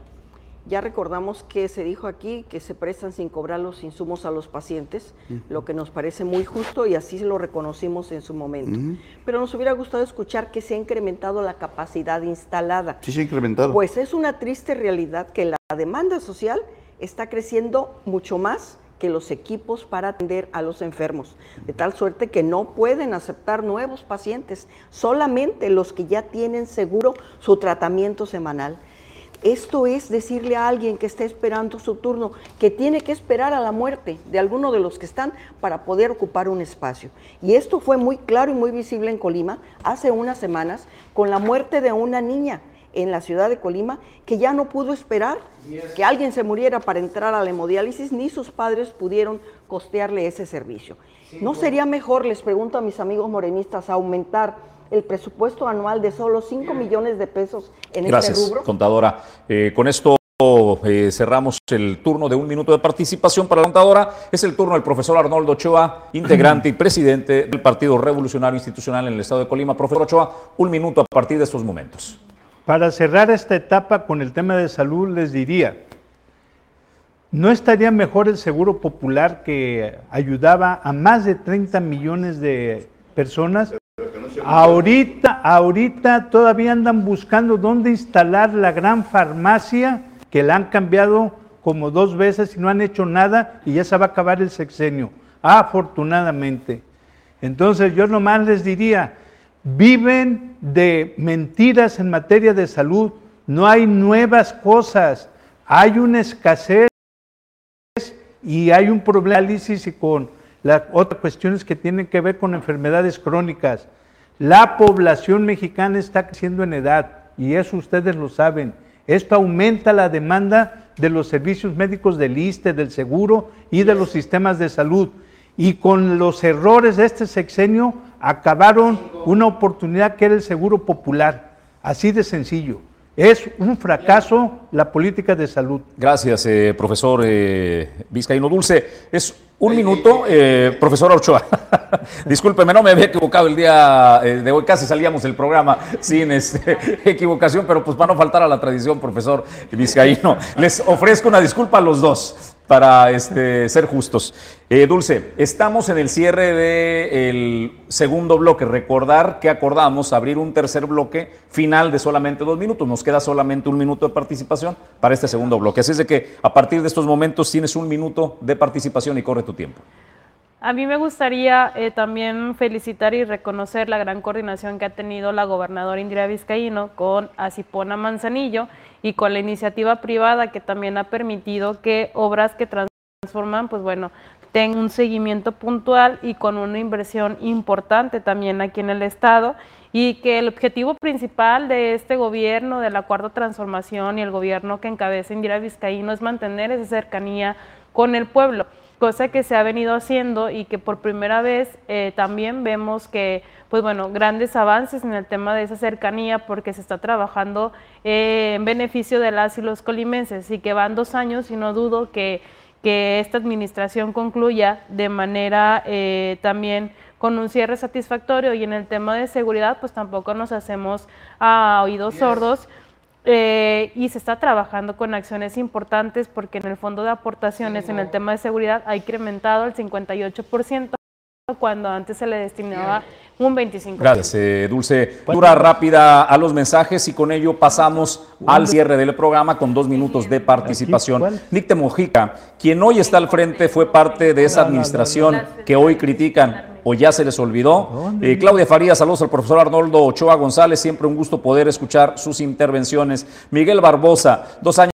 S2: Ya recordamos que se dijo aquí que se prestan sin cobrar los insumos a los pacientes, lo que nos parece muy justo y así lo reconocimos en su momento. Pero nos hubiera gustado escuchar que se ha incrementado la capacidad instalada.
S3: Sí, se ha incrementado.
S2: Pues es una triste realidad que la demanda social está creciendo mucho más que los equipos para atender a los enfermos, de tal suerte que no pueden aceptar nuevos pacientes, solamente los que ya tienen seguro su tratamiento semanal. Esto es decirle a alguien que está esperando su turno que tiene que esperar a la muerte de alguno de los que están para poder ocupar un espacio. Y esto fue muy claro y muy visible en Colima hace unas semanas con la muerte de una niña en la ciudad de Colima que ya no pudo esperar que alguien se muriera para entrar a la hemodiálisis, ni sus padres pudieron costearle ese servicio. ¿No sería mejor, les pregunto a mis amigos morenistas, aumentar el presupuesto anual de solo 5 millones de pesos en
S1: Gracias,
S2: este rubro.
S1: contadora. Eh, con esto eh, cerramos el turno de un minuto de participación para la contadora. Es el turno del profesor Arnoldo Ochoa, integrante y presidente del Partido Revolucionario Institucional en el Estado de Colima. Profesor Ochoa, un minuto a partir de estos momentos.
S4: Para cerrar esta etapa con el tema de salud, les diría, ¿no estaría mejor el Seguro Popular que ayudaba a más de 30 millones de personas Ahorita, ahorita todavía andan buscando dónde instalar la gran farmacia que la han cambiado como dos veces y no han hecho nada y ya se va a acabar el sexenio, afortunadamente. Entonces yo nomás les diría, viven de mentiras en materia de salud, no hay nuevas cosas, hay una escasez y hay un problema de análisis y con las otras cuestiones que tienen que ver con enfermedades crónicas. La población mexicana está creciendo en edad y eso ustedes lo saben. Esto aumenta la demanda de los servicios médicos del ISTE, del seguro y de los sistemas de salud. Y con los errores de este sexenio acabaron una oportunidad que era el seguro popular. Así de sencillo. Es un fracaso la política de salud.
S1: Gracias, eh, profesor eh, Vizcaíno Dulce. Es un minuto, eh, profesor Ochoa. Discúlpeme, no me había equivocado el día de hoy, casi salíamos del programa sin este, equivocación, pero pues para no faltar a la tradición, profesor Vizcaíno, les ofrezco una disculpa a los dos para este, ser justos. Eh, Dulce, estamos en el cierre del segundo bloque. Recordar que acordamos abrir un tercer bloque final de solamente dos minutos. Nos queda solamente un minuto de participación para este segundo bloque. Así es de que a partir de estos momentos tienes un minuto de participación y corre tu tiempo.
S5: A mí me gustaría eh, también felicitar y reconocer la gran coordinación que ha tenido la gobernadora Indira Vizcaíno con Asipona Manzanillo y con la iniciativa privada que también ha permitido que obras que transforman, pues bueno, tengan un seguimiento puntual y con una inversión importante también aquí en el Estado y que el objetivo principal de este gobierno, de la cuarta transformación y el gobierno que encabeza Indira Vizcaíno es mantener esa cercanía con el pueblo cosa que se ha venido haciendo y que por primera vez eh, también vemos que, pues bueno, grandes avances en el tema de esa cercanía porque se está trabajando eh, en beneficio de las y los colimenses y que van dos años y no dudo que, que esta administración concluya de manera eh, también con un cierre satisfactorio y en el tema de seguridad pues tampoco nos hacemos a oídos sordos eh, y se está trabajando con acciones importantes porque en el fondo de aportaciones en el tema de seguridad ha incrementado el 58% cuando antes se le destinaba un 25%.
S1: Gracias, eh, Dulce. Dura rápida a los mensajes y con ello pasamos al cierre del programa con dos minutos de participación. Nick Mojica, quien hoy está al frente, fue parte de esa administración que hoy critican o ya se les olvidó. Eh, Claudia Farías, saludos al profesor Arnoldo Ochoa González, siempre un gusto poder escuchar sus intervenciones. Miguel Barbosa, dos años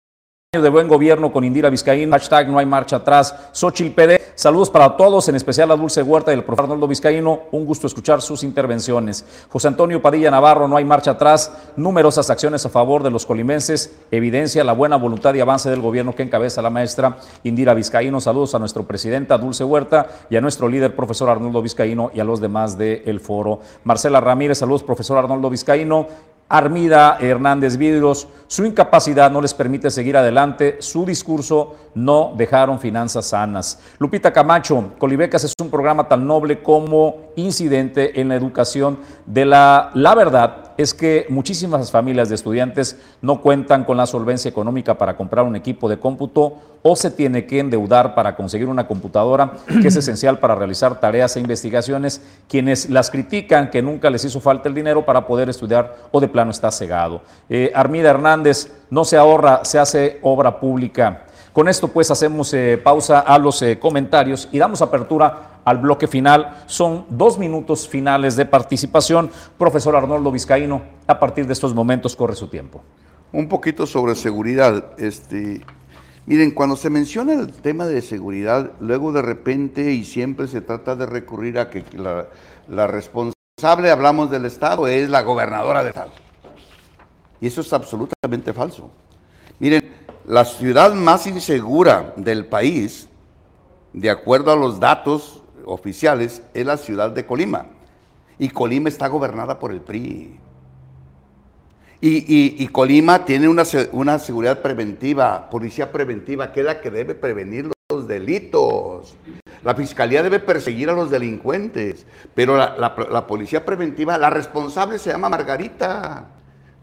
S1: de buen gobierno con Indira Vizcaín, hashtag no hay marcha atrás, Xochil PD, saludos para todos, en especial a Dulce Huerta y el profesor Arnoldo Vizcaíno, un gusto escuchar sus intervenciones. José Antonio Padilla Navarro, no hay marcha atrás, numerosas acciones a favor de los colimenses, evidencia la buena voluntad y avance del gobierno que encabeza la maestra Indira Vizcaíno, saludos a nuestro presidenta Dulce Huerta y a nuestro líder profesor Arnoldo Vizcaíno y a los demás del foro. Marcela Ramírez, saludos profesor Arnoldo Vizcaíno, Armida Hernández Vidros, su incapacidad no les permite seguir adelante, su discurso no dejaron finanzas sanas. Lupita Camacho, Colibecas es un programa tan noble como incidente en la educación de la, la verdad es que muchísimas familias de estudiantes no cuentan con la solvencia económica para comprar un equipo de cómputo o se tiene que endeudar para conseguir una computadora que es esencial para realizar tareas e investigaciones. Quienes las critican que nunca les hizo falta el dinero para poder estudiar o de plano está cegado. Eh, Armida Hernández, no se ahorra, se hace obra pública. Con esto pues hacemos eh, pausa a los eh, comentarios y damos apertura al bloque final. Son dos minutos finales de participación. Profesor Arnoldo Vizcaíno, a partir de estos momentos corre su tiempo.
S3: Un poquito sobre seguridad. Este, miren, cuando se menciona el tema de seguridad, luego de repente y siempre se trata de recurrir a que la, responsable, hablamos del Estado, es la gobernadora del Estado. Y eso es absolutamente falso. Miren, la ciudad más insegura del país, de acuerdo a los datos oficiales, es la ciudad de Colima. Y Colima está gobernada por el PRI. Y, Colima tiene una, una, seguridad preventiva, policía preventiva, que es la que debe prevenir los delitos. La fiscalía debe perseguir a los delincuentes, pero la, la policía preventiva, la responsable se llama Margarita,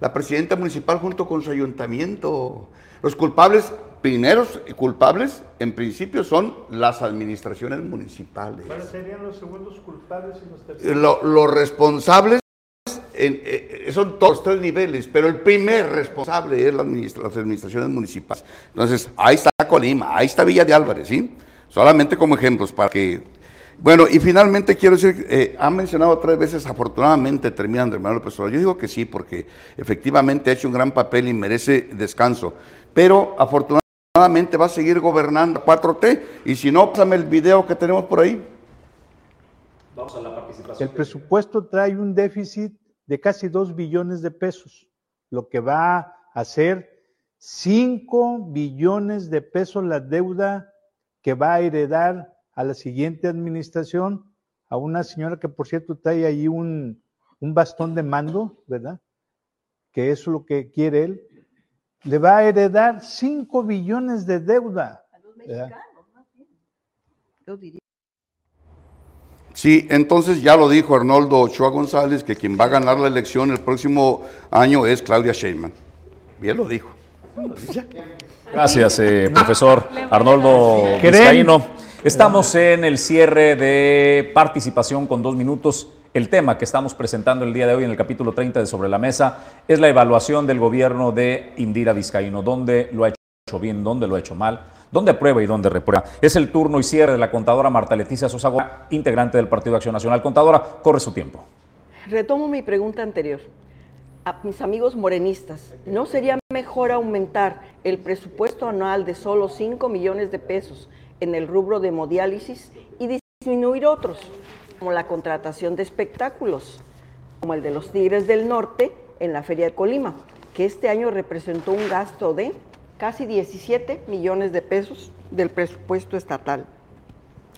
S3: la presidenta municipal junto con su ayuntamiento. Los culpables, primeros culpables, en principio son las administraciones municipales.
S4: ¿Cuáles serían los segundos culpables y los
S3: terceros? los responsables en, eh, son todos tres niveles, pero el primer responsable es la administra- las administraciones municipales. Entonces, ahí está Colima, ahí está Villa de Álvarez, ¿sí? Solamente como ejemplos para que... Bueno, y finalmente quiero decir, eh, ha mencionado tres veces, afortunadamente, termina Andrés Manuel López Obrador. Yo digo que sí, porque efectivamente ha hecho un gran papel y merece descanso. Pero afortunadamente va a seguir gobernando 4T. Y si no, pásame el video que tenemos por ahí.
S1: Vamos a la participación.
S4: El presupuesto trae un déficit de casi 2 billones de pesos, lo que va a hacer 5 billones de pesos la deuda que va a heredar a la siguiente administración, a una señora que por cierto trae ahí un, un bastón de mando, ¿verdad? Que eso es lo que quiere él. Le va a heredar 5 billones de deuda.
S2: diría.
S3: Sí, entonces ya lo dijo Arnoldo Ochoa González, que quien va a ganar la elección el próximo año es Claudia Sheinbaum. Bien lo dijo.
S1: Gracias, eh, profesor Arnoldo. Vizcaíno. Estamos en el cierre de participación con dos minutos. El tema que estamos presentando el día de hoy en el capítulo 30 de Sobre la Mesa es la evaluación del gobierno de Indira Vizcaíno. ¿Dónde lo ha hecho bien? ¿Dónde lo ha hecho mal? ¿Dónde aprueba y dónde reprueba? Es el turno y cierre de la contadora Marta Leticia Sosa integrante del Partido Acción Nacional. Contadora, corre su tiempo.
S2: Retomo mi pregunta anterior. A mis amigos morenistas, ¿no sería mejor aumentar el presupuesto anual de solo 5 millones de pesos en el rubro de hemodiálisis y disminuir otros, como la contratación de espectáculos, como el de los Tigres del Norte en la Feria de Colima, que este año representó un gasto de casi 17 millones de pesos del presupuesto estatal?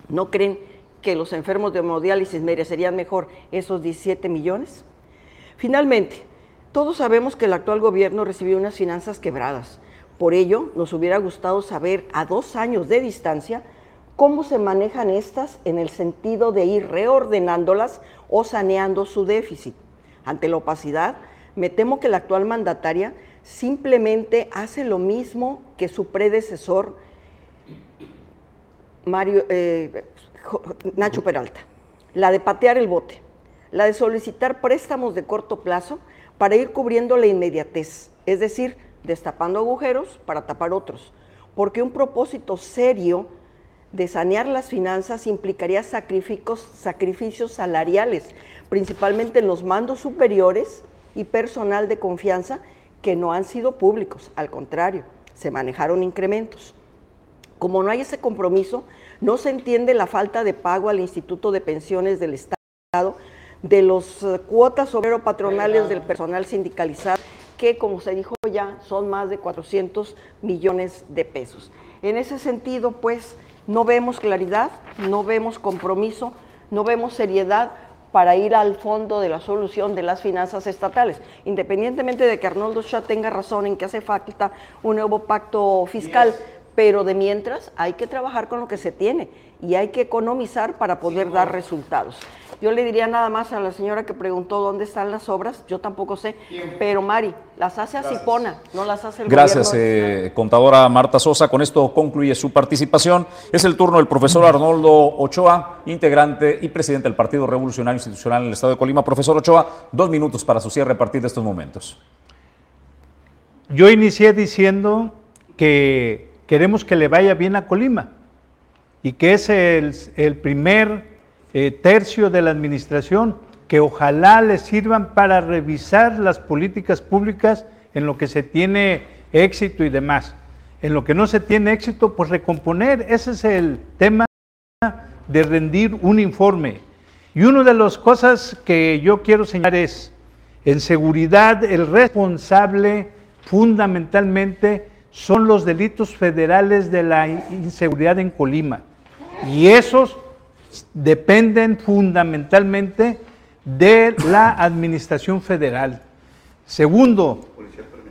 S2: ¿No creen que los enfermos de hemodiálisis merecerían mejor esos 17 millones? Finalmente, todos sabemos que el actual gobierno recibió unas finanzas quebradas. Por ello, nos hubiera gustado saber a dos años de distancia cómo se manejan estas en el sentido de ir reordenándolas o saneando su déficit. Ante la opacidad, me temo que la actual mandataria simplemente hace lo mismo que su predecesor Mario, eh, Nacho Peralta, la de patear el bote, la de solicitar préstamos de corto plazo para ir cubriendo la inmediatez, es decir, destapando agujeros para tapar otros, porque un propósito serio de sanear las finanzas implicaría sacrificios, sacrificios salariales, principalmente en los mandos superiores y personal de confianza que no han sido públicos, al contrario, se manejaron incrementos. Como no hay ese compromiso, no se entiende la falta de pago al Instituto de Pensiones del Estado de las cuotas obrero patronales del personal sindicalizado, que como se dijo ya, son más de 400 millones de pesos. En ese sentido, pues, no vemos claridad, no vemos compromiso, no vemos seriedad para ir al fondo de la solución de las finanzas estatales, independientemente de que Arnoldo Shah tenga razón en que hace falta un nuevo pacto fiscal, pero de mientras hay que trabajar con lo que se tiene y hay que economizar para poder dar resultados. Yo le diría nada más a la señora que preguntó dónde están las obras, yo tampoco sé, pero Mari, las hace Asipona, no las hace el
S1: Gracias,
S2: gobierno.
S1: eh, contadora Marta Sosa. Con esto concluye su participación. Es el turno del profesor Arnoldo Ochoa, integrante y presidente del Partido Revolucionario Institucional en el Estado de Colima. Profesor Ochoa, dos minutos para su cierre a partir de estos momentos.
S4: Yo inicié diciendo que queremos que le vaya bien a Colima y que es el, el primer eh, tercio de la administración que ojalá le sirvan para revisar las políticas públicas en lo que se tiene éxito y demás. En lo que no se tiene éxito, pues recomponer. Ese es el tema de rendir un informe. Y una de las cosas que yo quiero señalar es, en seguridad, el responsable fundamentalmente son los delitos federales de la inseguridad en Colima. Y esos dependen fundamentalmente de la administración federal. Segundo,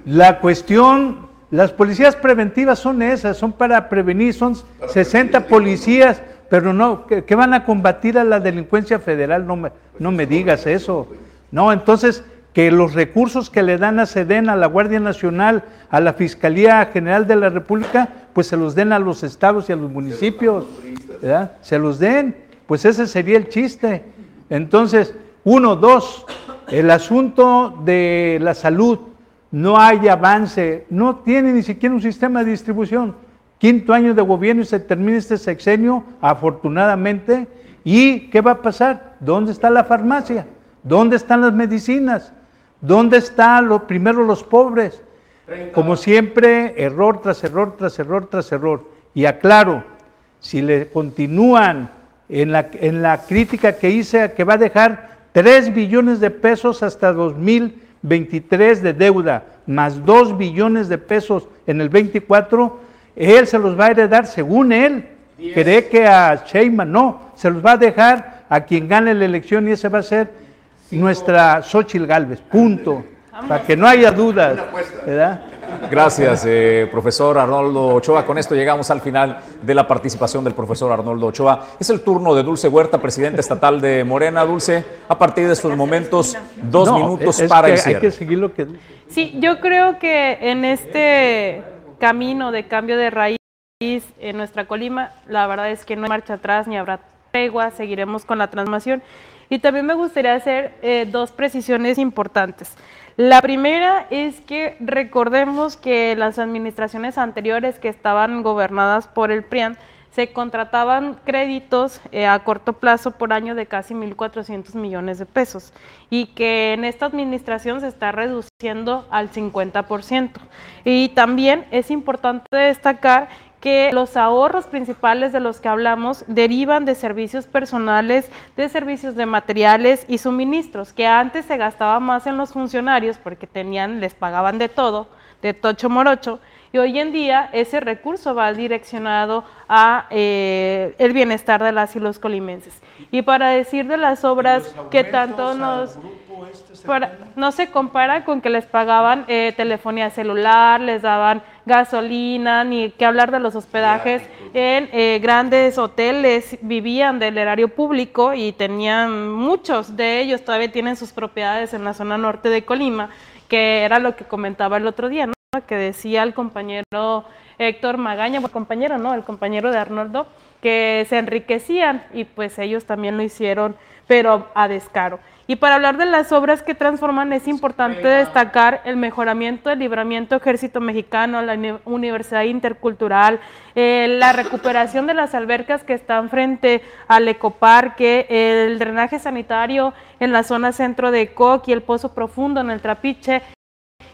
S4: la cuestión, las policías preventivas son esas, son para prevenir, son 60 policías, pero no, que, que van a combatir a la delincuencia federal, no me, no me digas eso. No, entonces, que los recursos que le dan a SEDEN, a la Guardia Nacional, a la Fiscalía General de la República, pues se los den a los estados y a los municipios, ¿verdad? Se los den, pues ese sería el chiste. Entonces, uno, dos, el asunto de la salud, no hay avance, no tiene ni siquiera un sistema de distribución. Quinto año de gobierno y se termina este sexenio, afortunadamente. ¿Y qué va a pasar? ¿Dónde está la farmacia? ¿Dónde están las medicinas? ¿Dónde están los, primero los pobres? Como siempre, error tras error, tras error, tras error. Y aclaro, si le continúan en la, en la crítica que hice, que va a dejar 3 billones de pesos hasta 2023 de deuda, más 2 billones de pesos en el 24, él se los va a heredar según él. Cree que a Sheyman no, se los va a dejar a quien gane la elección y ese va a ser nuestra Xochitl Galvez, punto. Para que no haya dudas. ¿verdad?
S1: Gracias, eh, profesor Arnoldo Ochoa. Con esto llegamos al final de la participación del profesor Arnoldo Ochoa. Es el turno de Dulce Huerta, presidente estatal de Morena. Dulce, a partir de estos momentos, dos
S4: No,
S1: minutos
S4: es-
S1: para
S4: que
S1: el
S4: Hay que seguir lo que
S5: Sí, yo creo que en este camino de cambio de raíz en nuestra Colima, la verdad es que no hay marcha atrás ni habrá tregua, seguiremos con la transformación. Y también me gustaría hacer eh, dos precisiones importantes. La primera es que recordemos que las administraciones anteriores que estaban gobernadas por el PRIAN se contrataban créditos eh, a corto plazo por año de casi 1.400 millones de pesos y que en esta administración se está reduciendo al 50%. Y también es importante destacar que los ahorros principales de los que hablamos derivan de servicios personales, de servicios de materiales y suministros, que antes se gastaba más en los funcionarios porque tenían, les pagaban de todo, de tocho morocho, y hoy en día ese recurso va direccionado a eh, el bienestar de las y los colimenses. Y para decir de las obras que tanto nos para- no se compara con que les pagaban eh, telefonía celular, les daban gasolina, ni que hablar de los hospedajes en eh, grandes hoteles, vivían del erario público y tenían muchos de ellos, todavía tienen sus propiedades en la zona norte de Colima, que era lo que comentaba el otro día, ¿no? que decía el compañero Héctor Magaña, bueno, compañero, ¿no? El compañero de Arnoldo, que se enriquecían y pues ellos también lo hicieron, pero a descaro. Y para hablar de las obras que transforman es importante destacar el mejoramiento del libramiento ejército mexicano, la uni- universidad intercultural, eh, la recuperación de las albercas que están frente al ecoparque, el drenaje sanitario en la zona centro de Coq y el pozo profundo en el Trapiche,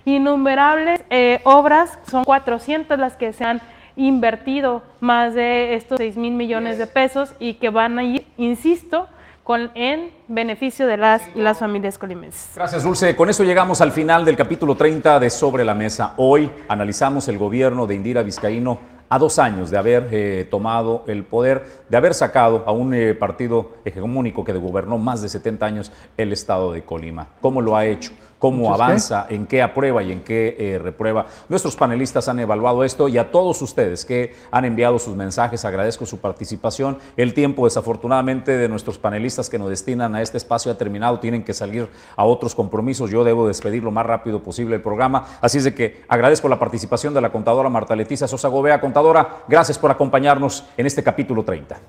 S5: innumerables eh, obras, son 400 las que se han invertido más de estos 6 mil millones de pesos y que van a ir, insisto, con, en beneficio de las familias colimenses.
S1: Gracias, Dulce. Con eso llegamos al final del capítulo 30 de Sobre la Mesa. Hoy analizamos el gobierno de Indira Vizcaíno a dos años de haber eh, tomado el poder, de haber sacado a un eh, partido hegemónico que gobernó más de 70 años el estado de Colima. ¿Cómo lo ha hecho? ¿Cómo
S4: Muchas
S1: avanza? ¿En qué aprueba y en qué eh, reprueba? Nuestros panelistas han evaluado esto y a todos ustedes que han enviado sus mensajes, agradezco su participación. El tiempo, desafortunadamente, de nuestros panelistas que nos destinan a este espacio ha terminado, tienen que salir a otros compromisos. Yo debo despedir lo más rápido posible el programa. Así es de que agradezco la participación de la contadora Marta Leticia Sosa Gobea. Contadora, gracias por acompañarnos en este capítulo 30.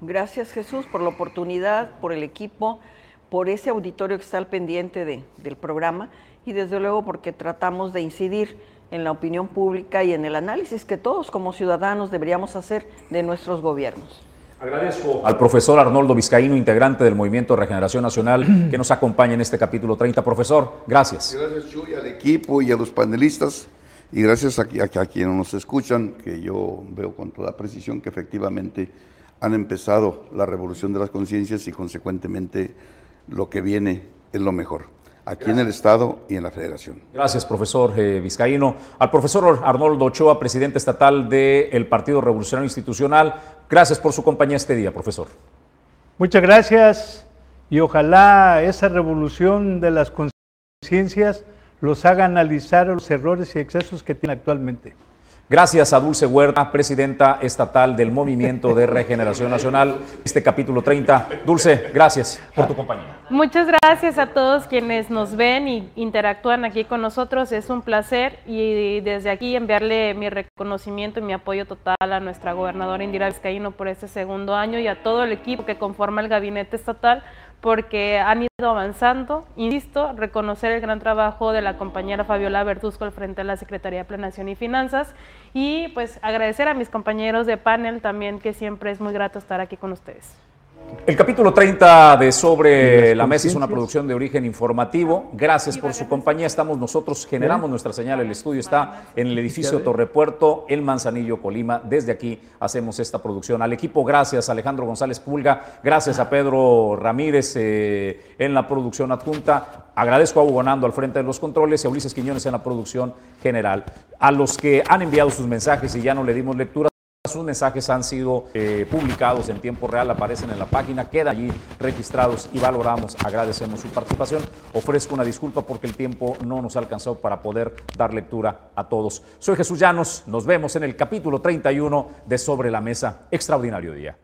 S2: Gracias Jesús por la oportunidad, por el equipo, por ese auditorio que está al pendiente de- del programa y desde luego porque tratamos de incidir en la opinión pública y en el análisis que todos como ciudadanos deberíamos hacer de nuestros gobiernos.
S1: Agradezco al profesor Arnoldo Vizcaíno, integrante del Movimiento de Regeneración Nacional, que nos acompaña en este capítulo 30. Profesor, gracias.
S3: Gracias, Chuy, al equipo y a los panelistas. Y gracias a, a- a quienes nos escuchan, que yo veo con toda precisión que efectivamente han empezado la revolución de las conciencias y consecuentemente lo que viene es lo mejor, aquí en el Estado y en la Federación.
S1: Gracias, profesor eh, Vizcaíno. Al profesor Arnoldo Ochoa, presidente estatal del Partido Revolucionario Institucional, gracias por su compañía este día, profesor.
S4: Muchas gracias y ojalá esa revolución de las conciencias los haga analizar los errores y excesos que tiene actualmente.
S1: Gracias a Dulce Huerta, presidenta estatal del Movimiento de Regeneración Nacional, este capítulo 30. Dulce, gracias por tu compañía.
S5: Muchas gracias a todos quienes nos ven y interactúan aquí con nosotros. Es un placer y desde aquí enviarle mi reconocimiento y mi apoyo total a nuestra gobernadora Indira Vizcaíno por este segundo año y a todo el equipo que conforma el gabinete estatal porque han ido avanzando. Insisto, reconocer el gran trabajo de la compañera Fabiola Verduzco al frente de la Secretaría de Planeación y Finanzas y pues agradecer a mis compañeros de panel también, que siempre es muy grato estar aquí con ustedes.
S1: El capítulo 30 de Sobre la Mesa es una producción de origen informativo. Gracias por su compañía. Estamos nosotros, generamos nuestra señal. El estudio está en el edificio Torrepuerto, el Manzanillo, Colima. Desde aquí hacemos esta producción. Al equipo, gracias. Alejandro González Pulga. Gracias a Pedro Ramírez eh, en la producción adjunta. Agradezco a Hugo Nando al frente de los controles y a Ulises Quiñones en la producción general. A los que han enviado sus mensajes y ya no le dimos lectura. Sus mensajes han sido eh, publicados en tiempo real, aparecen en la página, quedan allí registrados y valoramos, agradecemos su participación. Ofrezco una disculpa porque el tiempo no nos alcanzó para poder dar lectura a todos. Soy Jesús Llanos, nos vemos en el capítulo 31 de Sobre la Mesa. Extraordinario día.